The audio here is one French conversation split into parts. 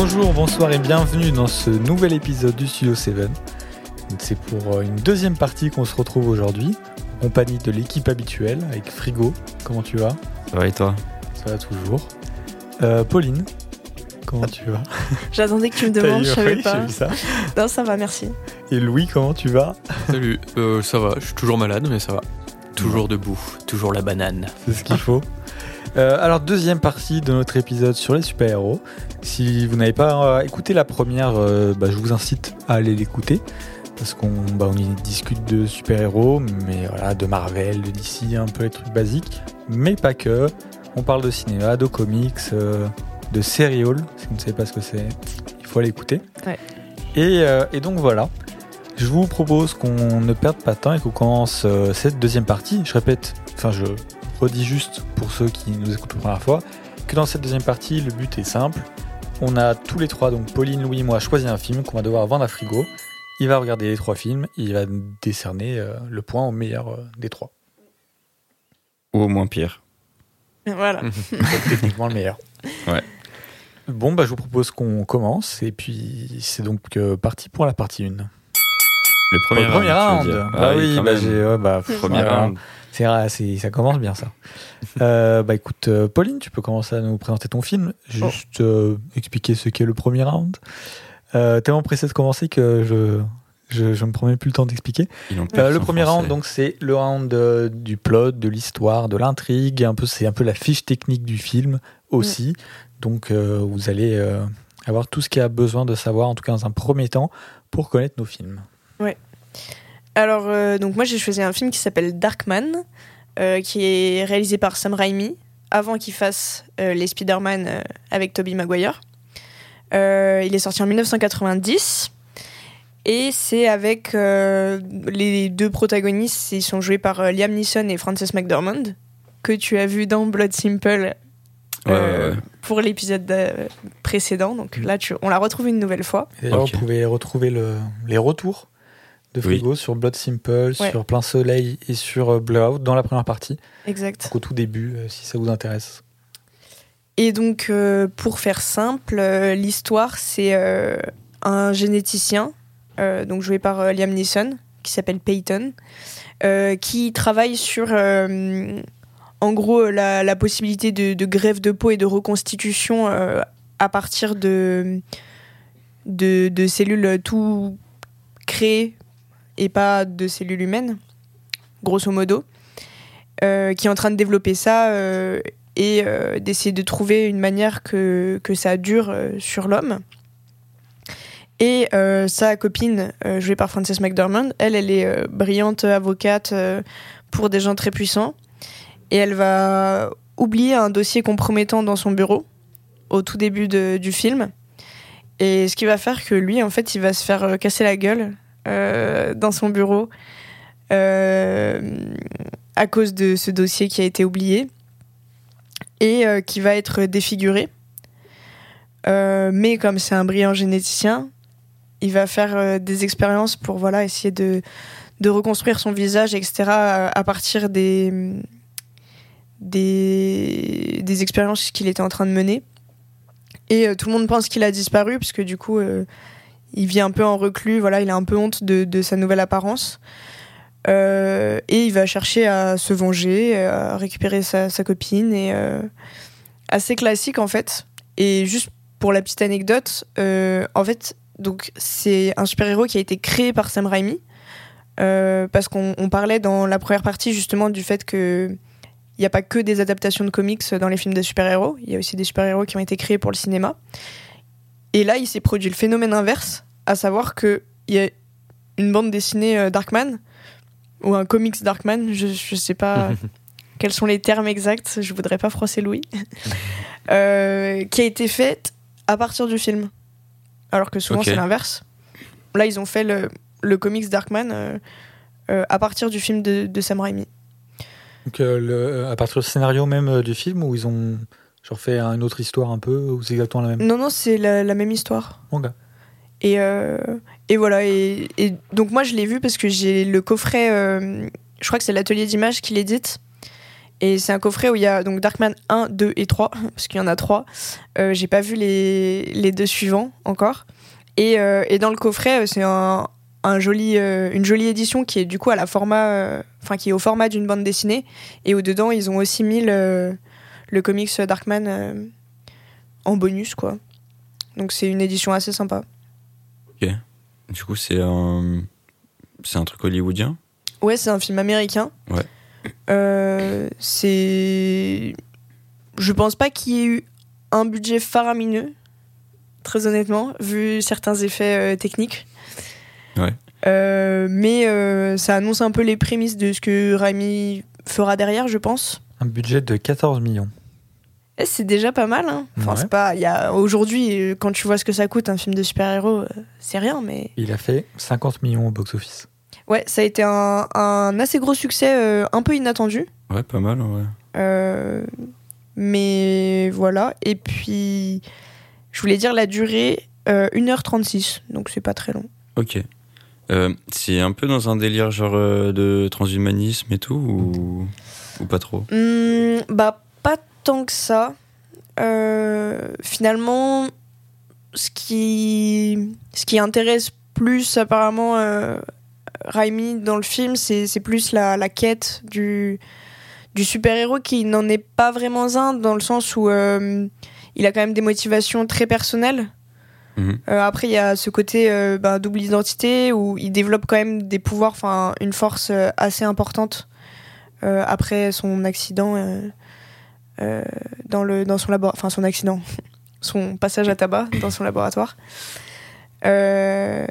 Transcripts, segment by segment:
Bonjour, bonsoir et bienvenue dans ce nouvel épisode du Studio 7. C'est pour euh, une deuxième partie qu'on se retrouve aujourd'hui, en compagnie de l'équipe habituelle avec Frigo. Comment tu vas? Ça va et toi? Ça va toujours. Euh, Pauline, comment tu vas? J'attendais que tu me demandes, je savais Oui, pas. j'ai vu ça. Non, ça va, merci. Et Louis, comment tu vas? Salut, euh, ça va, je suis toujours malade mais ça va. Toujours debout, toujours la banane. C'est ce qu'il faut. Euh, alors, deuxième partie de notre épisode sur les super-héros. Si vous n'avez pas euh, écouté la première, euh, bah, je vous incite à aller l'écouter. Parce qu'on bah, on y discute de super-héros, mais voilà, de Marvel, de DC, un peu les trucs basiques. Mais pas que. On parle de cinéma, de comics, de serial. Si vous ne savez pas ce que c'est, il faut aller écouter. Ouais. Et, et donc voilà. Je vous propose qu'on ne perde pas de temps et qu'on commence cette deuxième partie. Je répète, enfin je redis juste pour ceux qui nous écoutent pour la première fois, que dans cette deuxième partie, le but est simple. On a tous les trois, donc Pauline, Louis et moi, choisi un film qu'on va devoir vendre à Frigo. Il va regarder les trois films et il va décerner euh, le point au meilleur euh, des trois. Ou au moins pire. Voilà. Donc, techniquement le meilleur. Ouais. Bon, bah, je vous propose qu'on commence et puis c'est donc euh, parti pour la partie 1. Le premier, le premier round. dire. Ah oui, quand bah, j'ai- ouais, bah, Premier voilà. round. C'est ça commence bien ça. Euh, bah écoute, euh, Pauline, tu peux commencer à nous présenter ton film. Juste euh, expliquer ce qu'est le premier round. Euh, tellement pressé de commencer que je je, je me prends même plus le temps d'expliquer. Euh, le premier français. round, donc c'est le round euh, du plot, de l'histoire, de l'intrigue. Un peu, c'est un peu la fiche technique du film aussi. Donc euh, vous allez euh, avoir tout ce qu'il y a besoin de savoir, en tout cas dans un premier temps, pour connaître nos films. Alors, euh, donc moi, j'ai choisi un film qui s'appelle Darkman, euh, qui est réalisé par Sam Raimi, avant qu'il fasse euh, les Spider-Man euh, avec Tobey Maguire. Euh, il est sorti en 1990. Et c'est avec euh, les deux protagonistes, ils sont joués par euh, Liam Neeson et Frances McDormand, que tu as vu dans Blood Simple Ouais, euh, ouais, ouais. pour l'épisode précédent. Donc là, tu, on la retrouve une nouvelle fois. Et vous pouvez retrouver le- les retours de Oui. Frigo sur Blood Simple, Ouais. sur Plein Soleil et sur euh, Blowout dans la première partie. Exact. Donc, au tout début, euh, si ça vous intéresse. Et donc, euh, pour faire simple, euh, l'histoire, c'est euh, un généticien, euh, donc joué par euh, Liam Neeson, qui s'appelle Peyton, euh, qui travaille sur, euh, en gros, la, la possibilité de, de greffe de peau et de reconstitution euh, à partir de, de, de cellules tout créées et pas de cellules humaines, grosso modo, euh, qui est en train de développer ça. euh, et euh, d'essayer de trouver une manière que, que ça dure sur l'homme. Et sa copine, jouée par Frances McDormand, elle, elle est brillante avocate pour des gens très puissants. Et elle va oublier un dossier compromettant dans son bureau au tout début du film. Et ce qui va faire que lui, en fait, il va se faire casser la gueule dans son bureau euh, à cause de ce dossier qui a été oublié et euh, qui va être défiguré. Euh, mais comme c'est un brillant généticien, il va faire euh, des expériences pour voilà essayer de, de reconstruire son visage, etc. à, partir des, des, des expériences qu'il était en train de mener. Et euh, tout le monde pense qu'il a disparu, parce que du coup, euh, il vit un peu en reclus, voilà, il a un peu honte de, sa nouvelle apparence. Euh, et il va chercher à se venger, à récupérer sa, copine. Euh, assez classique en fait. Et juste pour la petite anecdote, euh, en fait, donc c'est un super-héros qui a été créé par Sam Raimi. Euh, parce qu'on on parlait dans la première partie justement du fait que il n'y a pas que des adaptations de comics dans les films de super-héros, il y a aussi des super-héros qui ont été créés pour le cinéma. Et là, il s'est produit le phénomène inverse, à savoir qu'il y a une bande dessinée euh, Darkman, ou un comics Darkman, je, je sais pas quels sont les termes exacts, je voudrais pas froisser Louis, euh, qui a été faite à partir du film. Alors que souvent c'est l'inverse. Là, ils ont fait le, le comics Darkman euh, euh, à partir du film de, de Sam Raimi. Donc, euh, le- à partir du scénario même euh, du film, où ils ont genre fait une autre histoire un peu, ou c'est exactement la même? Non, non, c'est la, la même histoire. manga Et, euh, et voilà. Et, et donc, moi, je l'ai vu parce que j'ai le coffret. euh, je crois que c'est l'atelier d'images qui l'édite. Et c'est un coffret où il y a donc Darkman 1, 2 et 3, parce qu'il y en a 3. Euh, J'ai pas vu les, les deux suivants encore. Et, euh, et dans le coffret, c'est un, un joli, euh, une jolie édition qui est du coup à la format, euh, qui est au format d'une bande dessinée. Et au dedans, ils ont aussi mis le, le comics Darkman euh, en bonus, quoi. Donc c'est une édition assez sympa. Du coup, c'est un. C'est un truc hollywoodien? Ouais, c'est un film américain. Ouais. Euh, c'est. Je pense pas qu'il y ait eu un budget faramineux, très honnêtement, vu certains effets euh, techniques. Ouais. Euh, mais euh, ça annonce un peu les prémices de ce que Raimi fera derrière, je pense. Un budget de 14 millions. Et c'est déjà pas mal. Hein. Enfin, Ouais. c'est pas. Il y a aujourd'hui, quand tu vois ce que ça coûte un film de super-héros, euh, c'est rien, mais. Il a fait 50 millions au box-office. Ouais, ça a été un, un assez gros succès, euh, un peu inattendu. Ouais, pas mal, ouais. Euh, mais voilà. Et puis, je voulais dire la durée, euh, 1h36, donc c'est pas très long. Ok. Euh, c'est un peu dans un délire genre euh, de transhumanisme et tout ou, ou pas trop? Hmm, bah, tant que ça. Euh, finalement, ce qui, ce qui intéresse plus apparemment euh, Raimi dans le film, c'est c'est plus la, la quête du, du super-héros qui n'en est pas vraiment un, dans le sens où euh, il a quand même des motivations très personnelles. Mhm. Euh, après, il y a ce côté bah, double identité où il développe quand même des pouvoirs, enfin une force assez importante après son accident euh, dans le dans son laboratoire, enfin son accident, son passage à tabac dans son laboratoire. Euh,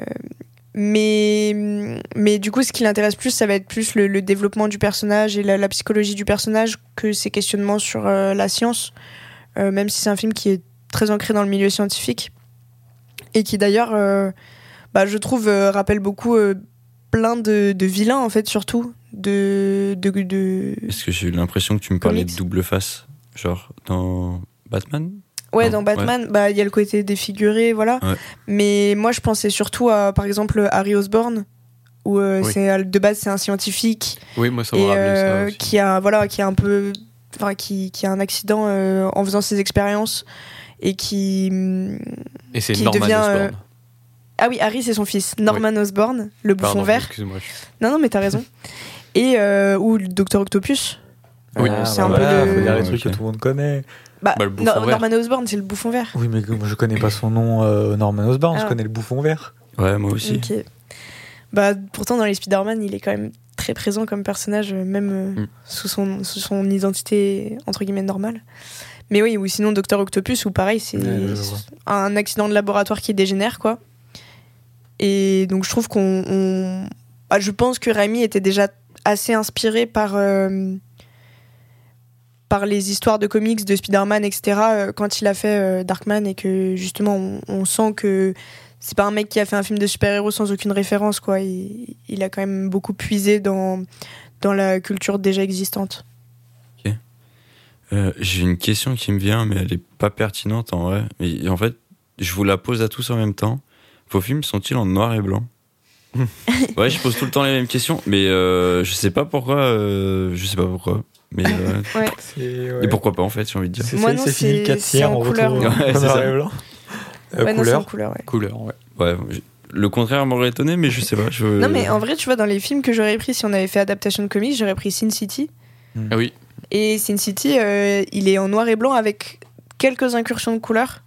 mais mais du coup, ce qui l'intéresse plus, ça va être plus le, le développement du personnage et la, la psychologie du personnage que ses questionnements sur euh, la science. Euh, même si c'est un film qui est très ancré dans le milieu scientifique et qui d'ailleurs, euh, bah, je trouve, rappelle beaucoup plein de, de vilains en fait, surtout de de, de... Est-ce que j'ai eu l'impression que tu me parlais Comics. de double face Genre dans Batman Ouais, Non, dans Batman, bah il y a le côté défiguré, voilà. Ouais. Mais moi, je pensais surtout à, par exemple, Harry Osborn, où euh, Oui. c'est de base c'est un scientifique Oui, moi ça et ça euh, aussi. qui a voilà, qui a un peu, enfin qui, qui a un accident euh, en faisant ses expériences et qui hum, Et c'est qui Norman devient, euh, Osborn. ah oui Harry c'est son fils Norman Osborn, le bouffon Pardon, vert. Non non mais t'as raison. et euh, ou le Docteur Octopus. Oui. Euh, Ah, c'est bah un voilà, peu faut le... dire les trucs que tout le monde connaît. Bah, Bah, le. Norman Osborn c'est le bouffon vert. Oui, mais moi, je connais pas son nom, euh, Norman Osborn, je Ah. connais le bouffon vert. Ouais, moi aussi. Ok. Bah, pourtant, dans les Spider-Man, il est quand même très présent comme personnage, euh, même Mm. sous, son, sous son identité entre guillemets normale. Mais oui, ou sinon Docteur Octopus, ou pareil, c'est Ouais, un accident de laboratoire qui dégénère, quoi. Et donc, je trouve qu'on. on- bah, je pense que Raimi était déjà assez inspiré par. euh, par les histoires de comics de Spider-Man, etc., euh, quand il a fait euh, Darkman, et que justement, on, on sent que c'est pas un mec qui a fait un film de super-héros sans aucune référence, quoi. Il, il a quand même beaucoup puisé dans, dans la culture déjà existante. Euh, j'ai une question qui me vient, mais elle est pas pertinente en vrai. Et en fait, je vous la pose à tous en même temps. Vos films sont-ils en noir et blanc? Ouais, je pose tout le temps les mêmes questions, mais euh, je sais pas pourquoi. euh, je sais pas pourquoi. Mais euh, C'est- et pourquoi pas en fait, j'ai envie de dire. C'est Moi, c'est- non, c'est fini c'est- 4 c'est tiers, en on couleur. retrouve Ouais, en c'est noir ça. et blanc. Euh, Ouais, c'est en couleur. couleur, ouais. Couleur, ouais. Ouais, le contraire m'aurait étonné, mais je sais pas. Je... Non, mais en vrai, tu vois, dans les films que j'aurais pris si on avait fait adaptation de comics, j'aurais pris Sin City. Ah oui, Et Sin City, euh, il est en noir et blanc avec quelques incursions de couleurs.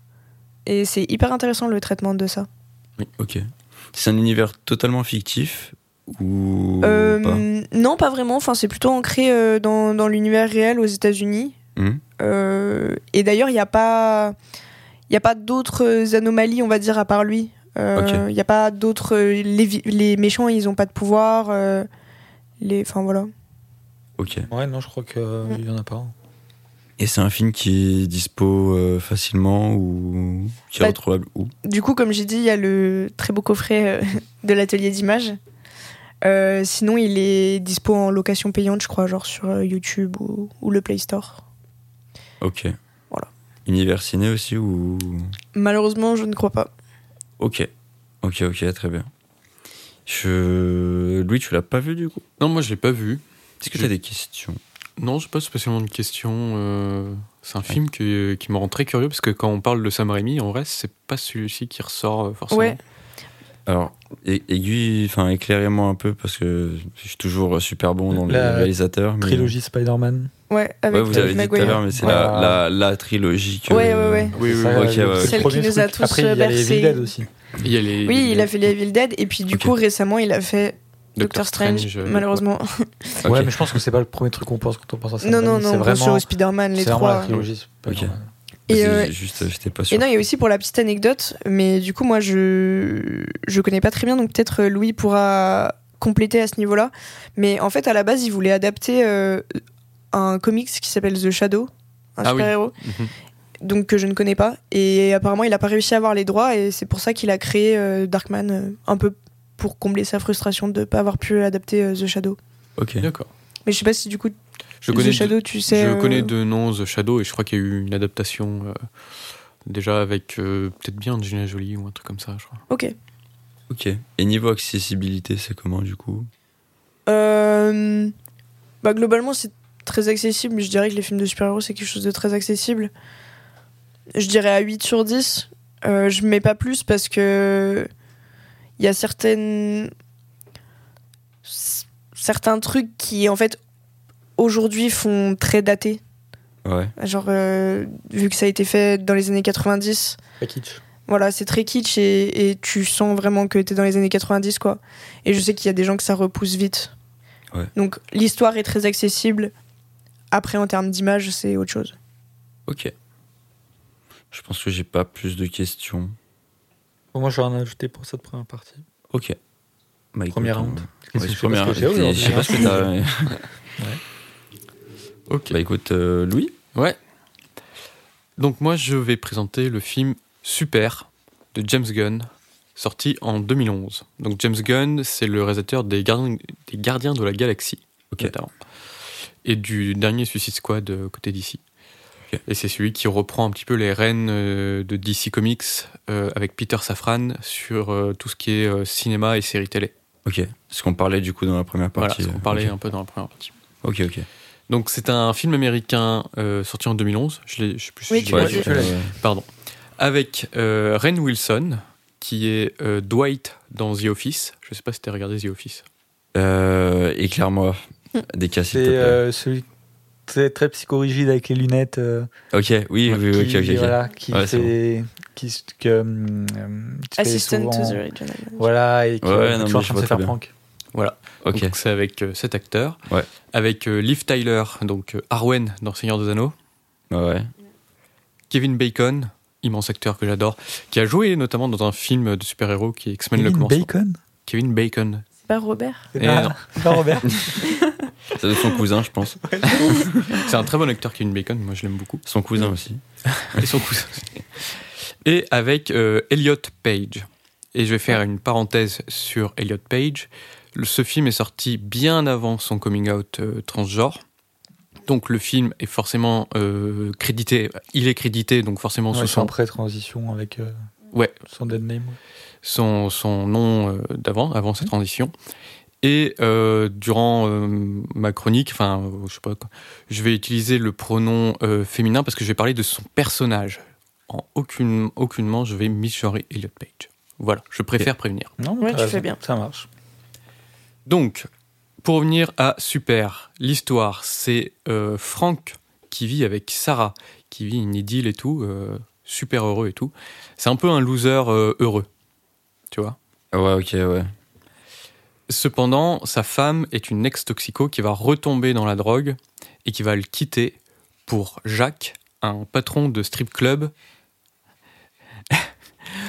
Et c'est hyper intéressant le traitement de ça. Oui, ok. C'est un univers totalement fictif ou Euh, pas non, pas vraiment. Enfin, c'est plutôt ancré euh, dans, dans l'univers réel aux États-Unis. Mhm. Euh, et d'ailleurs, il n'y a pas, il y a pas d'autres anomalies, on va dire, à part lui. Il n'y a pas d'autres. Les, méchants, ils n'ont pas de pouvoir. euh, les, enfin voilà. Ok. Ouais, non, je crois qu'il Mm. y en a pas. Et c'est un film qui est dispo euh, facilement ou qui est Bah, retrouvable où? Du coup, comme j'ai dit, il y a le très beau coffret euh, de l'atelier d'images. Euh, sinon, il est dispo en location payante, je crois, genre sur euh, YouTube ou, ou le Play Store. Ok. Voilà. Univers ciné aussi ou? Malheureusement, je ne crois pas. Ok. Ok, ok, très bien. Je... Louis, tu l'as pas vu du coup? Non, moi je l'ai pas vu. Est-ce que tu as des questions? Non, j'ai pas spécialement de questions. euh, c'est un film qui, qui me rend très curieux parce que quand on parle de Sam Raimi, en vrai, c'est pas celui-ci qui ressort euh, forcément. Ouais. Alors, aiguille, enfin, éclairez-moi un peu parce que je suis toujours super bon dans les réalisateurs. mais- Trilogie Spider-Man. Ouais, avec Ouais, vous avez dit tout à l'heure, mais c'est Ouais. la, la, la trilogie que. Ouais, ouais, ouais. Oui, oui, Ça, ok, le- ouais, c'est le ouais. Celle qui nous a tous Après, il y a les. Evil Dead aussi. Il y a les, Oui, il a fait les Evil Dead et puis du coup récemment il a fait Doctor Strange, euh, malheureusement. Ouais, mais je pense que c'est pas le premier truc qu'on pense quand on pense à ça. non non non, c'est vraiment, Spider-Man les c'est vraiment la trois. trilogie Spider-Man. Et, euh, juste, j'étais pas sûr. Et non, il y a aussi pour la petite anecdote, mais du coup moi je je connais pas très bien donc peut-être euh, Louis pourra compléter à ce niveau-là. Mais en fait à la base il voulait adapter euh, un comics qui s'appelle The Shadow, un Ah super-héros. Mhm. donc que je ne connais pas. Et apparemment, il n'a pas réussi à avoir les droits, et c'est pour ça qu'il a créé euh, Darkman, euh, un peu pour combler sa frustration de ne pas avoir pu adapter euh, The Shadow. Ok. D'accord. Mais je sais pas si du coup, Je The connais, Shadow, de, tu sais. je euh, connais de nom The Shadow et je crois qu'il y a eu une adaptation euh, déjà avec euh, peut-être bien Angelina Jolie ou un truc comme ça, je crois. Ok. Ok. Et niveau accessibilité, c'est comment du coup? Euh, bah, globalement, c'est très accessible. Je dirais que les films de super-héros, c'est quelque chose de très accessible. Je dirais à 8 sur 10. Euh, je mets pas plus parce que il y a certaines certains trucs qui en fait aujourd'hui font très daté. Ouais. Genre euh, vu que ça a été fait dans les années 90, Pas kitsch. voilà, c'est très kitsch et, et tu sens vraiment que t'es dans les années 90 quoi. Et je sais qu'il y a des gens que ça repousse vite. Ouais. Donc l'histoire est très accessible. Après en termes d'image, c'est autre chose. Ok. Je pense que j'ai pas plus de questions. Bon, moi, rien à ajouter pour cette première partie. Ok. Bah, écoute, Première on- round. Ouais, je sais pas première ce que j'ai round. aujourd'hui, Je sais pas ce que hein. t'as. Ok. Bah écoute, euh, Louis Ouais. Donc moi, je vais présenter le film Super de James Gunn, sorti en 2011. Donc James Gunn, c'est le réalisateur des Gardiens, des Gardiens de la Galaxie, notamment. et du dernier Suicide Squad euh, côté DC. Et c'est celui qui reprend un petit peu les rênes euh, de DC Comics euh, avec Peter Safran sur tout ce qui est cinéma et séries télé. Ok. Ce qu'on parlait du coup dans la première Voilà, partie. ce qu'on parlait un peu dans la première partie. Ok, ok. Donc c'est un film américain euh, sorti en 2011. Je, l'ai- je sais plus si Oui, je tu dit. euh, Pardon. Avec euh, Ren Wilson, qui est euh, Dwight dans The Office. Je sais pas si tu as regardé The Office. euh, Éclaire-moi des cas s'il te C'est euh, celui très, très psychorigide avec les lunettes. euh, Ok, oui, oui, oui, qui, ok, ok. Voilà, qui Ouais, c'est fait. Qui, que, Assistant to souvent- the Regional Manager. Voilà, et qui Ouais, est non, toujours en je train de se faire prank. Voilà. Ok. Donc c'est avec euh, cet acteur. Ouais. Avec euh, Liv Tyler, donc euh, Arwen dans Seigneur des Anneaux. Ouais. Kevin Bacon, immense acteur que j'adore, qui a joué notamment dans un film de super-héros qui est X-Men le Kevin commencement. Bacon? Kevin Bacon. C'est pas Robert? C'est pas, non. c'est pas Robert. C'est son cousin, je pense. C'est un très bon acteur, Kevin Bacon. Moi, je l'aime beaucoup. Son cousin aussi. Et son cousin. Et avec euh, Elliot Page. Et je vais faire une parenthèse sur Elliot Page. Ce film est sorti bien avant son coming out euh, transgenre. Donc le film est forcément euh, crédité. Il est crédité, donc forcément Ouais, sous son, pré-transition avec euh, ouais, son dead name. son, son nom euh, d'avant, avant sa transition. Et euh, durant euh, ma chronique, enfin, euh, je sais pas, quoi, je vais utiliser le pronom euh, féminin parce que je vais parler de son personnage. En aucune, aucunement, je vais misgenrer Elliot Page. Voilà, je préfère prévenir. Non, Ouais, t'as tu fais bien. Ça marche. Donc, pour revenir à Super, l'histoire, c'est euh, Frank qui vit avec Sarah, qui vit une idylle et tout, euh, super heureux et tout. C'est un peu un loser euh, heureux, tu vois. Ouais, ok, ouais. Cependant, sa femme est une ex-toxico qui va retomber dans la drogue et qui va le quitter pour Jacques, un patron de strip club.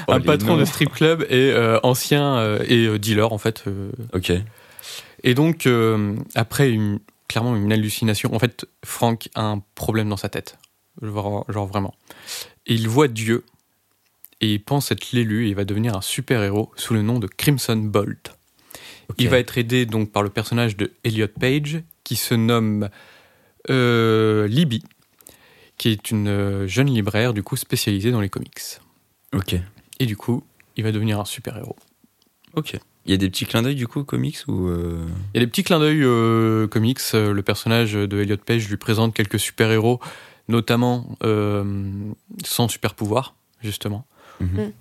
Oh, un patron de strip club et ancien et dealer en fait. Ok. Et donc, euh, après une, clairement une hallucination, en fait, Frank a un problème dans sa tête. Genre, genre vraiment. Et il voit Dieu et il pense être l'élu et il va devenir un super-héros sous le nom de Crimson Bolt. Il va être aidé donc par le personnage de Elliot Page qui se nomme euh, Libby, qui est une euh, jeune libraire du coup spécialisée dans les comics. Ok. Et du coup, il va devenir un super-héros. Ok. Il y a des petits clins d'œil du coup, comics ou euh, Il y a des petits clins d'œil euh, comics. Euh, Le personnage de Elliot Page lui présente quelques super-héros, notamment euh, sans super-pouvoir, justement, Mhm. Mm.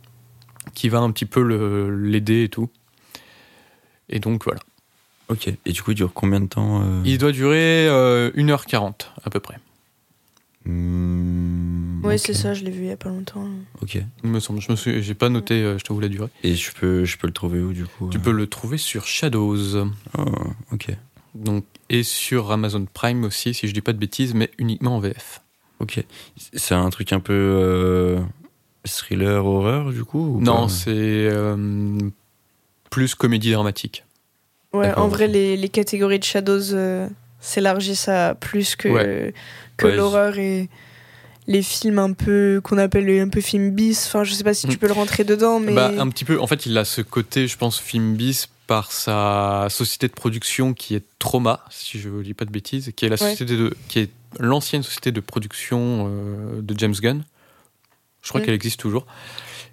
qui va un petit peu l'aider et tout. Et donc voilà. Ok. Et du coup, il dure combien de temps euh Il doit durer euh, 1h40 à peu près. Hmm, Ouais, ok. c'est ça, je l'ai vu il y a pas longtemps. Ok. Il me semble. Je me suis, j'ai pas noté, euh, je t'avoue la durée. Et je peux, je peux le trouver où du coup Tu euh peux le trouver sur Shadows. Oh, ok. Donc, et sur Amazon Prime aussi, si je dis pas de bêtises, mais uniquement en VF. Ok. C'est un truc un peu euh, thriller horreur du coup ou Non, c'est euh, plus comédie dramatique. Ouais, en vrai, les, les catégories de Shadows euh, s'élargissent à plus que, Ouais. que Ouais, l'horreur et les films un peu qu'on appelle les- un peu films bis. Enfin, je sais pas si tu Mm. peux le rentrer dedans, mais Bah, un petit peu. En fait, il a ce côté, je pense, film bis par sa société de production qui est Trauma, si je ne dis pas de bêtises, qui est la Ouais. société de, qui est l'ancienne société de production euh, de James Gunn. Je crois Mm. qu'elle existe toujours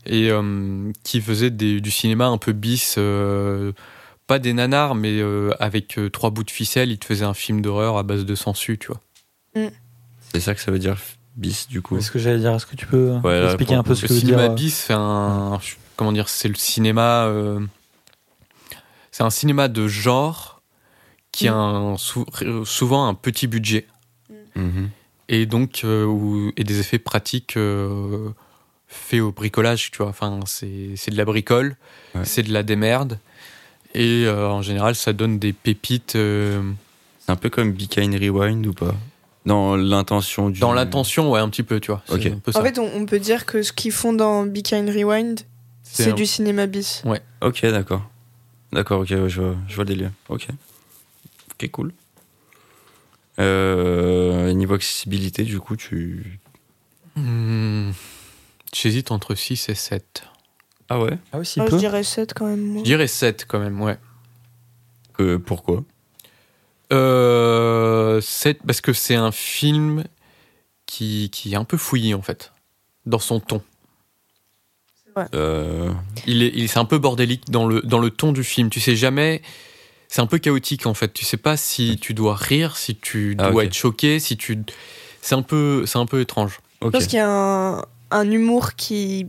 et euh, qui faisait des- du cinéma un peu bis. euh, pas des nanars, mais euh, avec euh, trois bouts de ficelle, il te faisait un film d'horreur à base de sensu, tu vois. C'est ça que ça veut dire bis du coup. C'est ce que j'allais dire. Est-ce que tu peux Ouais, là, expliquer un peu le ce Le que veut cinéma dire bis, c'est un. Comment dire C'est le cinéma. euh, c'est un cinéma de genre qui a un, souvent un petit budget Mhm. et donc euh, où- et des effets pratiques euh, faits au bricolage, tu vois. Enfin, c'est c'est de la bricole, Ouais. c'est de la démerde et euh, en général, ça donne des pépites euh, C'est un peu comme Be Kind Rewind ou pas? Dans l'intention du. dans l'intention, ouais, un petit peu, tu vois. C'est Ok. un peu ça. en fait, on, on peut dire que ce qu'ils font dans Be Kind Rewind, c'est un- du cinéma bis. Ok, d'accord. D'accord, ok, ouais, je, vois, je vois le délire. Ok. Ok, cool. Euh, niveau accessibilité, du coup, tu. Hmm, J'hésite entre 6 et 7. Ah ouais? Ah oui, si Ah, je dirais 7 quand même. moi. Je dirais 7 quand même, ouais. Euh, Pourquoi? Euh, 7 parce que c'est un film qui, qui est un peu fouillé en fait, dans son ton. euh, Il est, il, c'est un peu bordélique dans le, dans le ton du film. Tu sais jamais. C'est un peu chaotique en fait. Tu sais pas si tu dois rire, si tu Ah, dois être choqué, si tu. C'est un peu, c'est un peu étrange. Je Ok. pense qu'il y a un, un humour qui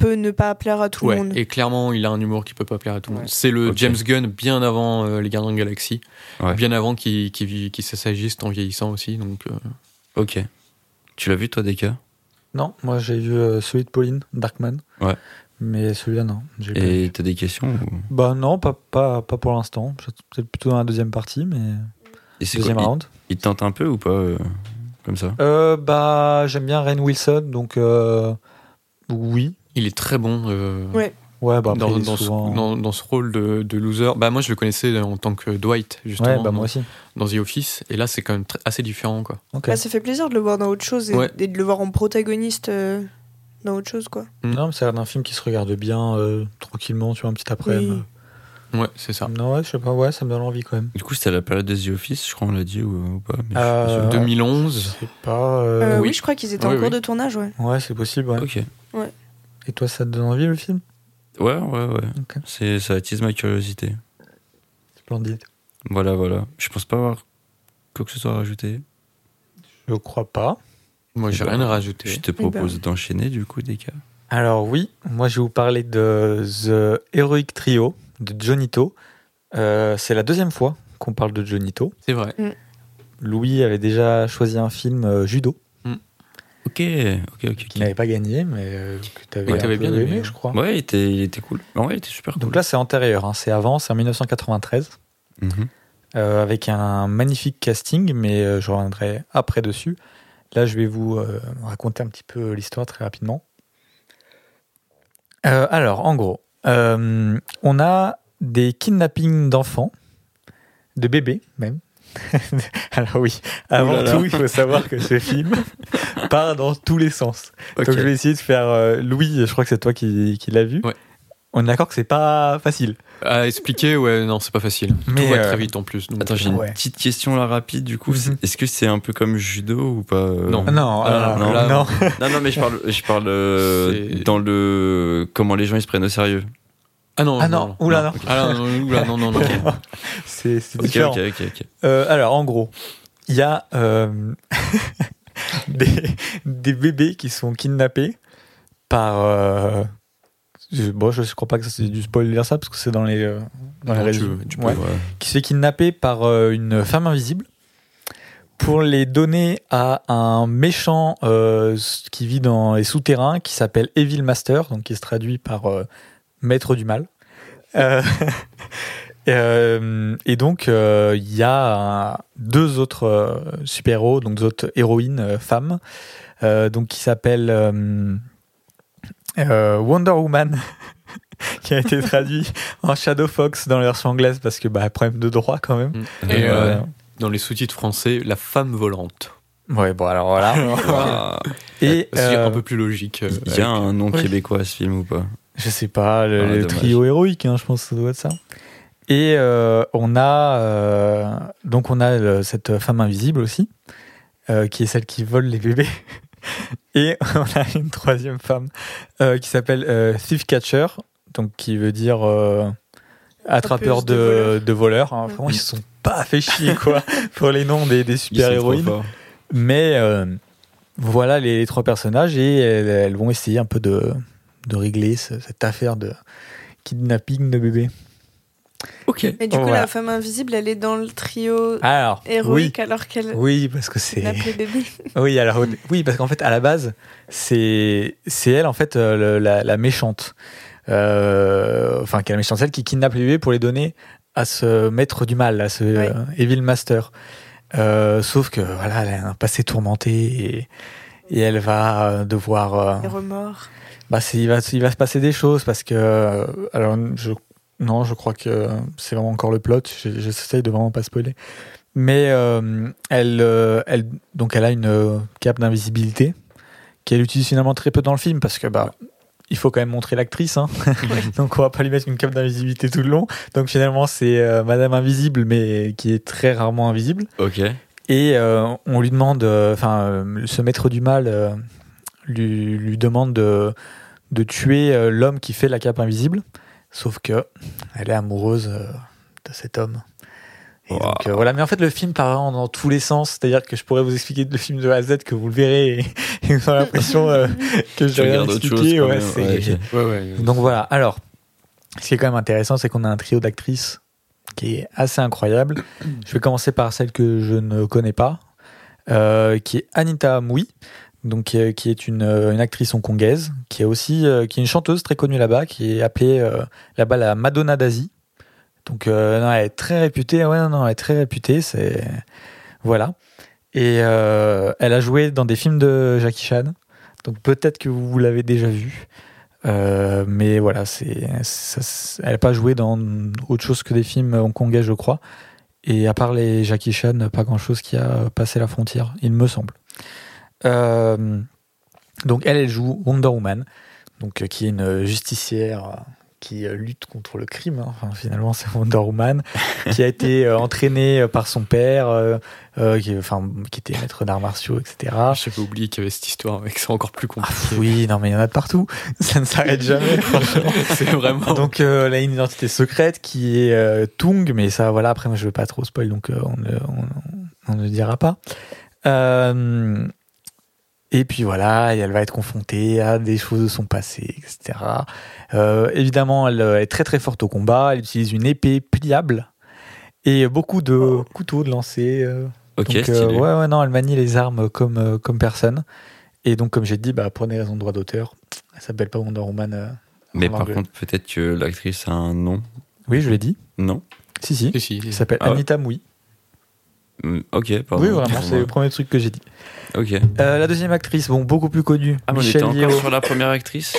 peut ne pas plaire à tout Ouais. le monde. Et clairement, il a un humour qui peut pas plaire à tout le Ouais. monde. C'est le. James Gunn bien avant euh, les Gardiens de la Galaxie, Ouais. bien avant qu'il, qu'il, qu'il s'assagisse en vieillissant aussi. Donc. euh, Ok. Tu l'as vu, toi, Deka? Non, moi j'ai vu euh, celui de Pauline, Darkman. Ouais. Mais celui-là, non. j'ai pas vu. Et t'as des questions ou... Bah non, pas, pas, pas pour l'instant. Peut-être plutôt dans la deuxième partie, mais Et c'est deuxième quoi, round. il, il te tente un peu ou pas euh, Comme ça? Euh, bah j'aime bien Rain Wilson, donc euh, oui. Il est très bon. euh, Ouais. Ouais, bah après, dans, souvent- ce, dans, dans ce rôle de, de loser. Bah moi je le connaissais en tant que Dwight justement Ouais, bah dans, moi aussi. dans The Office et là c'est quand même assez différent quoi. Ok. Bah, ça fait plaisir de le voir dans autre chose et, Ouais. et de le voir en protagoniste euh, dans autre chose, quoi. Non, mais ça a l'air d'un film qui se regarde bien, euh, tranquillement, tu vois, un petit après-midi. Oui. Ouais c'est ça. Non, ouais, je sais pas, ouais, ça me donne envie quand même. Du coup, c'était la période de The Office, je crois, on l'a dit ou, ou pas mais je suis pas Euh, sûr. 2011. Je sais pas. euh, Euh, oui. oui. je crois qu'ils étaient Oui, en cours oui. de tournage, ouais. Ouais, c'est possible, ouais. Ok. Et toi, ça te donne envie le film? Ouais, ouais, ouais. C'est, ça attise ma curiosité. Splendide. Voilà, voilà. Je pense pas avoir quoi que ce soit à rajouter. Je crois pas. Moi j'ai bah, rien à rajouter. Je te Eh ben. propose d'enchaîner, du coup, Deka. Alors oui, moi je vais vous parler de The Heroic Trio de Jonito. Euh, c'est la deuxième fois qu'on parle de Jonito. C'est vrai. Louis avait déjà choisi un film euh, judo Ok, ok, ok. qui n'avait pas gagné, mais euh, que tu avais Ouais, bien aimé, je crois. Ouais, il était, il était cool. Vrai, il était super cool. Donc là, c'est antérieur, hein, c'est avant, c'est en 1993, Mhm. euh, avec un magnifique casting, mais euh, je reviendrai après dessus. Là, je vais vous raconter un petit peu l'histoire très rapidement. Alors, en gros, on a des kidnappings d'enfants, de bébés même. alors oui, avant Ouh là là. tout, il faut savoir que ce film part dans tous les sens. Donc je vais essayer de faire euh, Louis, je crois que c'est toi qui, qui l'as vu. Ouais. On est d'accord que c'est pas facile. À expliquer ouais non c'est pas facile. Mais, Tout va euh, très vite en plus. donc, Attends, j'ai euh, une Ouais. petite question là rapide, du coup. Mhm. Est-ce que c'est un peu comme judo ou pas euh Non. Ah Non, Ah, ah, non, non, là, non. Non, non, mais je parle, je parle euh, dans le comment les gens ils se prennent au sérieux. Ah non, Ah non, oula, non. ok. Ah non, non, oula, non, non, non. C'est c'est Ok, différent. ok, ok, ok. Euh, alors, en gros, il y a euh, des, des bébés qui sont kidnappés par. euh, je, bon, je crois pas que c'est du spoil de dire ça parce que c'est dans les, dans les Non, tu- réseaux. tu peux, Ouais. Ouais. Qui se fait kidnapper par une femme invisible pour les donner à un méchant qui vit dans les souterrains qui s'appelle Evil Master, donc qui se traduit par maître du mal. Euh, euh, et donc, euh, il y a un- deux autres euh, super-héros, donc deux autres héroïnes euh, femmes, euh, donc qui s'appellent euh, euh, Wonder Woman, qui a été traduit en Shadow Fox dans la version anglaise parce que bah, problème de droit quand même. Et Euh, euh, dans les sous-titres français, la femme volante. Ouais, bon alors voilà. Ah, Et C'est euh, un peu plus logique. Il y a un nom Oui. québécois à ce film ou pas? Je sais pas, le, Ah, le trio héroïque, hein, je pense que ça doit être ça. Et euh, on a euh, donc on a cette femme invisible aussi, euh, qui est celle qui vole les bébés. Et on a une troisième femme euh, qui s'appelle euh, Thief Catcher, donc qui veut dire euh, attrapeur de de, voleurs. de voleurs. hein. Ils se sont pas fait chier quoi pour les noms des, super héroïnes. Mais euh, voilà les, les trois personnages et elles, elles vont essayer un peu de, de régler ce- cette affaire de kidnapping de bébé. Ok. Mais du coup, Voilà. la femme invisible, elle est dans le trio Alors, héroïque alors qu'elle oui, oui, parce que c'est oui, alors oui, parce qu'en fait à la base c'est c'est elle en fait euh, le- la, la méchante, Euh, enfin qui est la méchante celle qui kidnappe les bébés pour les donner à ce maître du mal, à ce Ouais. euh, Evil Master. Euh, sauf que voilà, elle a un passé tourmenté et, et elle va devoir euh, Les remords. Bah, il, va, il va se passer des choses parce que. euh, alors, je, non, je crois que c'est vraiment encore le plot. Je- J'essaye de vraiment pas spoiler. Mais euh, elle, euh, elle, donc elle a une euh, cape d'invisibilité qu'elle utilise finalement très peu dans le film parce que bah, il faut quand même montrer l'actrice. Hein. donc on va pas lui mettre une cape d'invisibilité tout le long. Donc finalement, c'est Madame Invisible, mais qui est très rarement invisible. Ok. Et on lui demande, enfin, ce maître du mal lui, lui demande de, de tuer euh, l'homme qui fait la cape invisible. Sauf que elle est amoureuse euh, de cet homme. Et Wow. donc, euh, voilà. Mais en fait, le film part vraiment dans tous les sens. C'est-à-dire que je pourrais vous expliquer le film de A à Z que vous le verrez et, vous aurez l'impression euh, que je rien regardes autre chose expliquer. Ouais, donc voilà. Alors, ce qui est quand même intéressant, c'est qu'on a un trio d'actrices qui est assez incroyable. Je vais commencer par celle que je ne connais pas, euh, qui est Anita Mui, donc qui est, euh, une actrice hongkongaise, qui est aussi euh, qui est une chanteuse très connue là-bas, qui est appelée euh, là-bas la Madonna d'Asie. Donc elle est très réputée. Ouais, non, elle est très réputée. C'est voilà. Et elle a joué dans des films de Jackie Chan. Donc peut-être que vous l'avez déjà vu. Mais voilà, c'est, elle n'a pas joué dans autre chose que des films hongkongais, je crois. Et à part les Jackie Chan, pas grand-chose qui a passé la frontière, il me semble. Euh, donc elle, elle joue Wonder Woman, donc, euh, qui est une justicière euh, qui euh, lutte contre le crime. hein. Enfin, finalement, c'est Wonder Woman, qui a été euh, entraînée par son père, euh, euh, qui, enfin, qui était maître d'arts martiaux, etc. J'avais oublié qu'il y avait cette histoire avec ça encore plus Ah, compliqué. oui, non, mais il y en a de partout. Ça ne s'arrête jamais, c'est vraiment. Donc elle a une identité secrète qui est Tung, mais ça voilà, après moi je veux pas trop spoil donc on, ne, on- on ne le dira pas. Et puis voilà, et elle va être confrontée à des choses de son passé, etc. Euh, évidemment, elle euh, est très très forte au combat, elle utilise une épée pliable et beaucoup de couteaux de lancer. euh, Ok, donc, euh, ouais, ouais, non, elle manie les armes comme, comme personne. Et donc, comme j'ai dit, bah, pour des raisons de droit d'auteur, elle s'appelle pas Wonder Woman. euh, Mais par anglais. contre, peut-être que l'actrice a un nom. Oui, je l'ai dit. Non? Si, si. Si, si, Elle s'appelle Ah ouais. Anita Moui. Mm, Ok, pardon. Oui, vraiment, c'est le premier truc que j'ai dit. Ok. Euh, la deuxième actrice, bon, beaucoup plus connue, Ah, mais on était encore Yeoh. sur la première actrice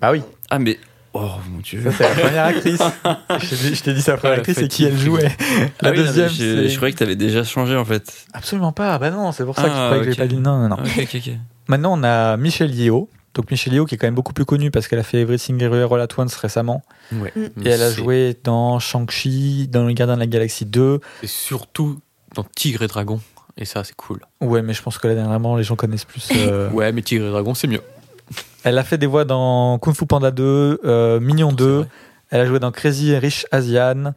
Bah oui, Ah, mais. Oh mon dieu. ça c'est la première actrice. je t'ai dit- je t'ai dit sa première Ah, la actrice et qui elle jouait. La Ah oui, non, mais deuxième, je, c'est... je croyais que t'avais déjà changé en fait. Absolument pas, bah non, c'est pour ça que je Ah, croyais que ok. j'ai pas dit non, non, non. Ok, ok, ok. Maintenant, on a Michelle Yeoh. Donc Michelle Yeoh qui est quand même beaucoup plus connue parce qu'elle a fait Everything Everywhere All At Once récemment. Ouais. Mm. Et elle a joué dans Shang-Chi, dans Les Gardiens de la Galaxie 2. Et surtout dans Tigre et Dragon. Et ça, c'est cool. Ouais, mais je pense que là, dernièrement, les gens connaissent plus. euh, Ouais, mais Tigre et Dragon, c'est mieux. Elle a fait des voix dans Kung Fu Panda 2, euh, Mignon C'est 2, vrai. Elle a joué dans Crazy Rich Asian.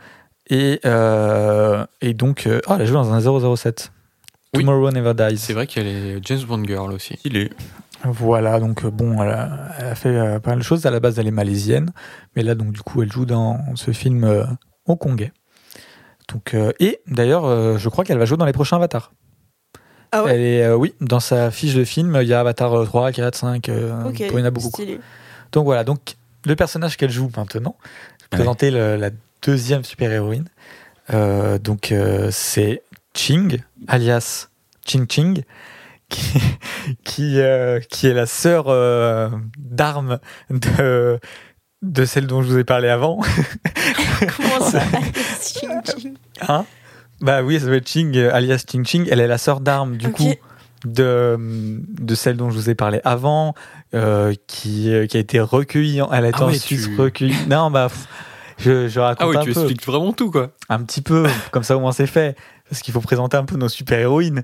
Et, euh, et donc, oh, elle a joué dans un 007. Oui. Tomorrow Never Dies. C'est vrai qu'elle est James Bond girl aussi. Il est. Voilà, donc bon, elle a, elle a fait pas mal de choses. À la base, elle est malaisienne, mais là, donc du coup, elle joue dans ce film hongkongais. Donc, euh, et d'ailleurs, euh, je crois qu'elle va jouer dans les prochains Avatars. Ah ouais Elle est, euh, oui, dans sa fiche de film, il y a Avatar euh, 3, 4, 5, euh, Ok. il y en a beaucoup. stylé. Donc voilà, donc le personnage qu'elle joue maintenant, je vais présenter le- la deuxième super-héroïne. Euh, donc euh, c'est Ching, alias Ching Ching, qui, qui, euh, qui est la sœur euh, d'armes de, de celle dont je vous ai parlé avant. Comment ça Ching, ching. Hein bah oui, ça va être Ching, euh, alias Ching Ching. Elle est la sœur d'armes, du coup, de, de celle dont je vous ai parlé avant, euh, qui, euh, qui a été recueillie. en- Elle a été Ah ouais, ensuite tu- recueillie. Non, bah, pff, je, je raconte Ah oui, un tu peu. expliques vraiment tout, quoi. Un petit peu, comme ça au moins c'est fait. Parce qu'il faut présenter un peu nos super-héroïnes,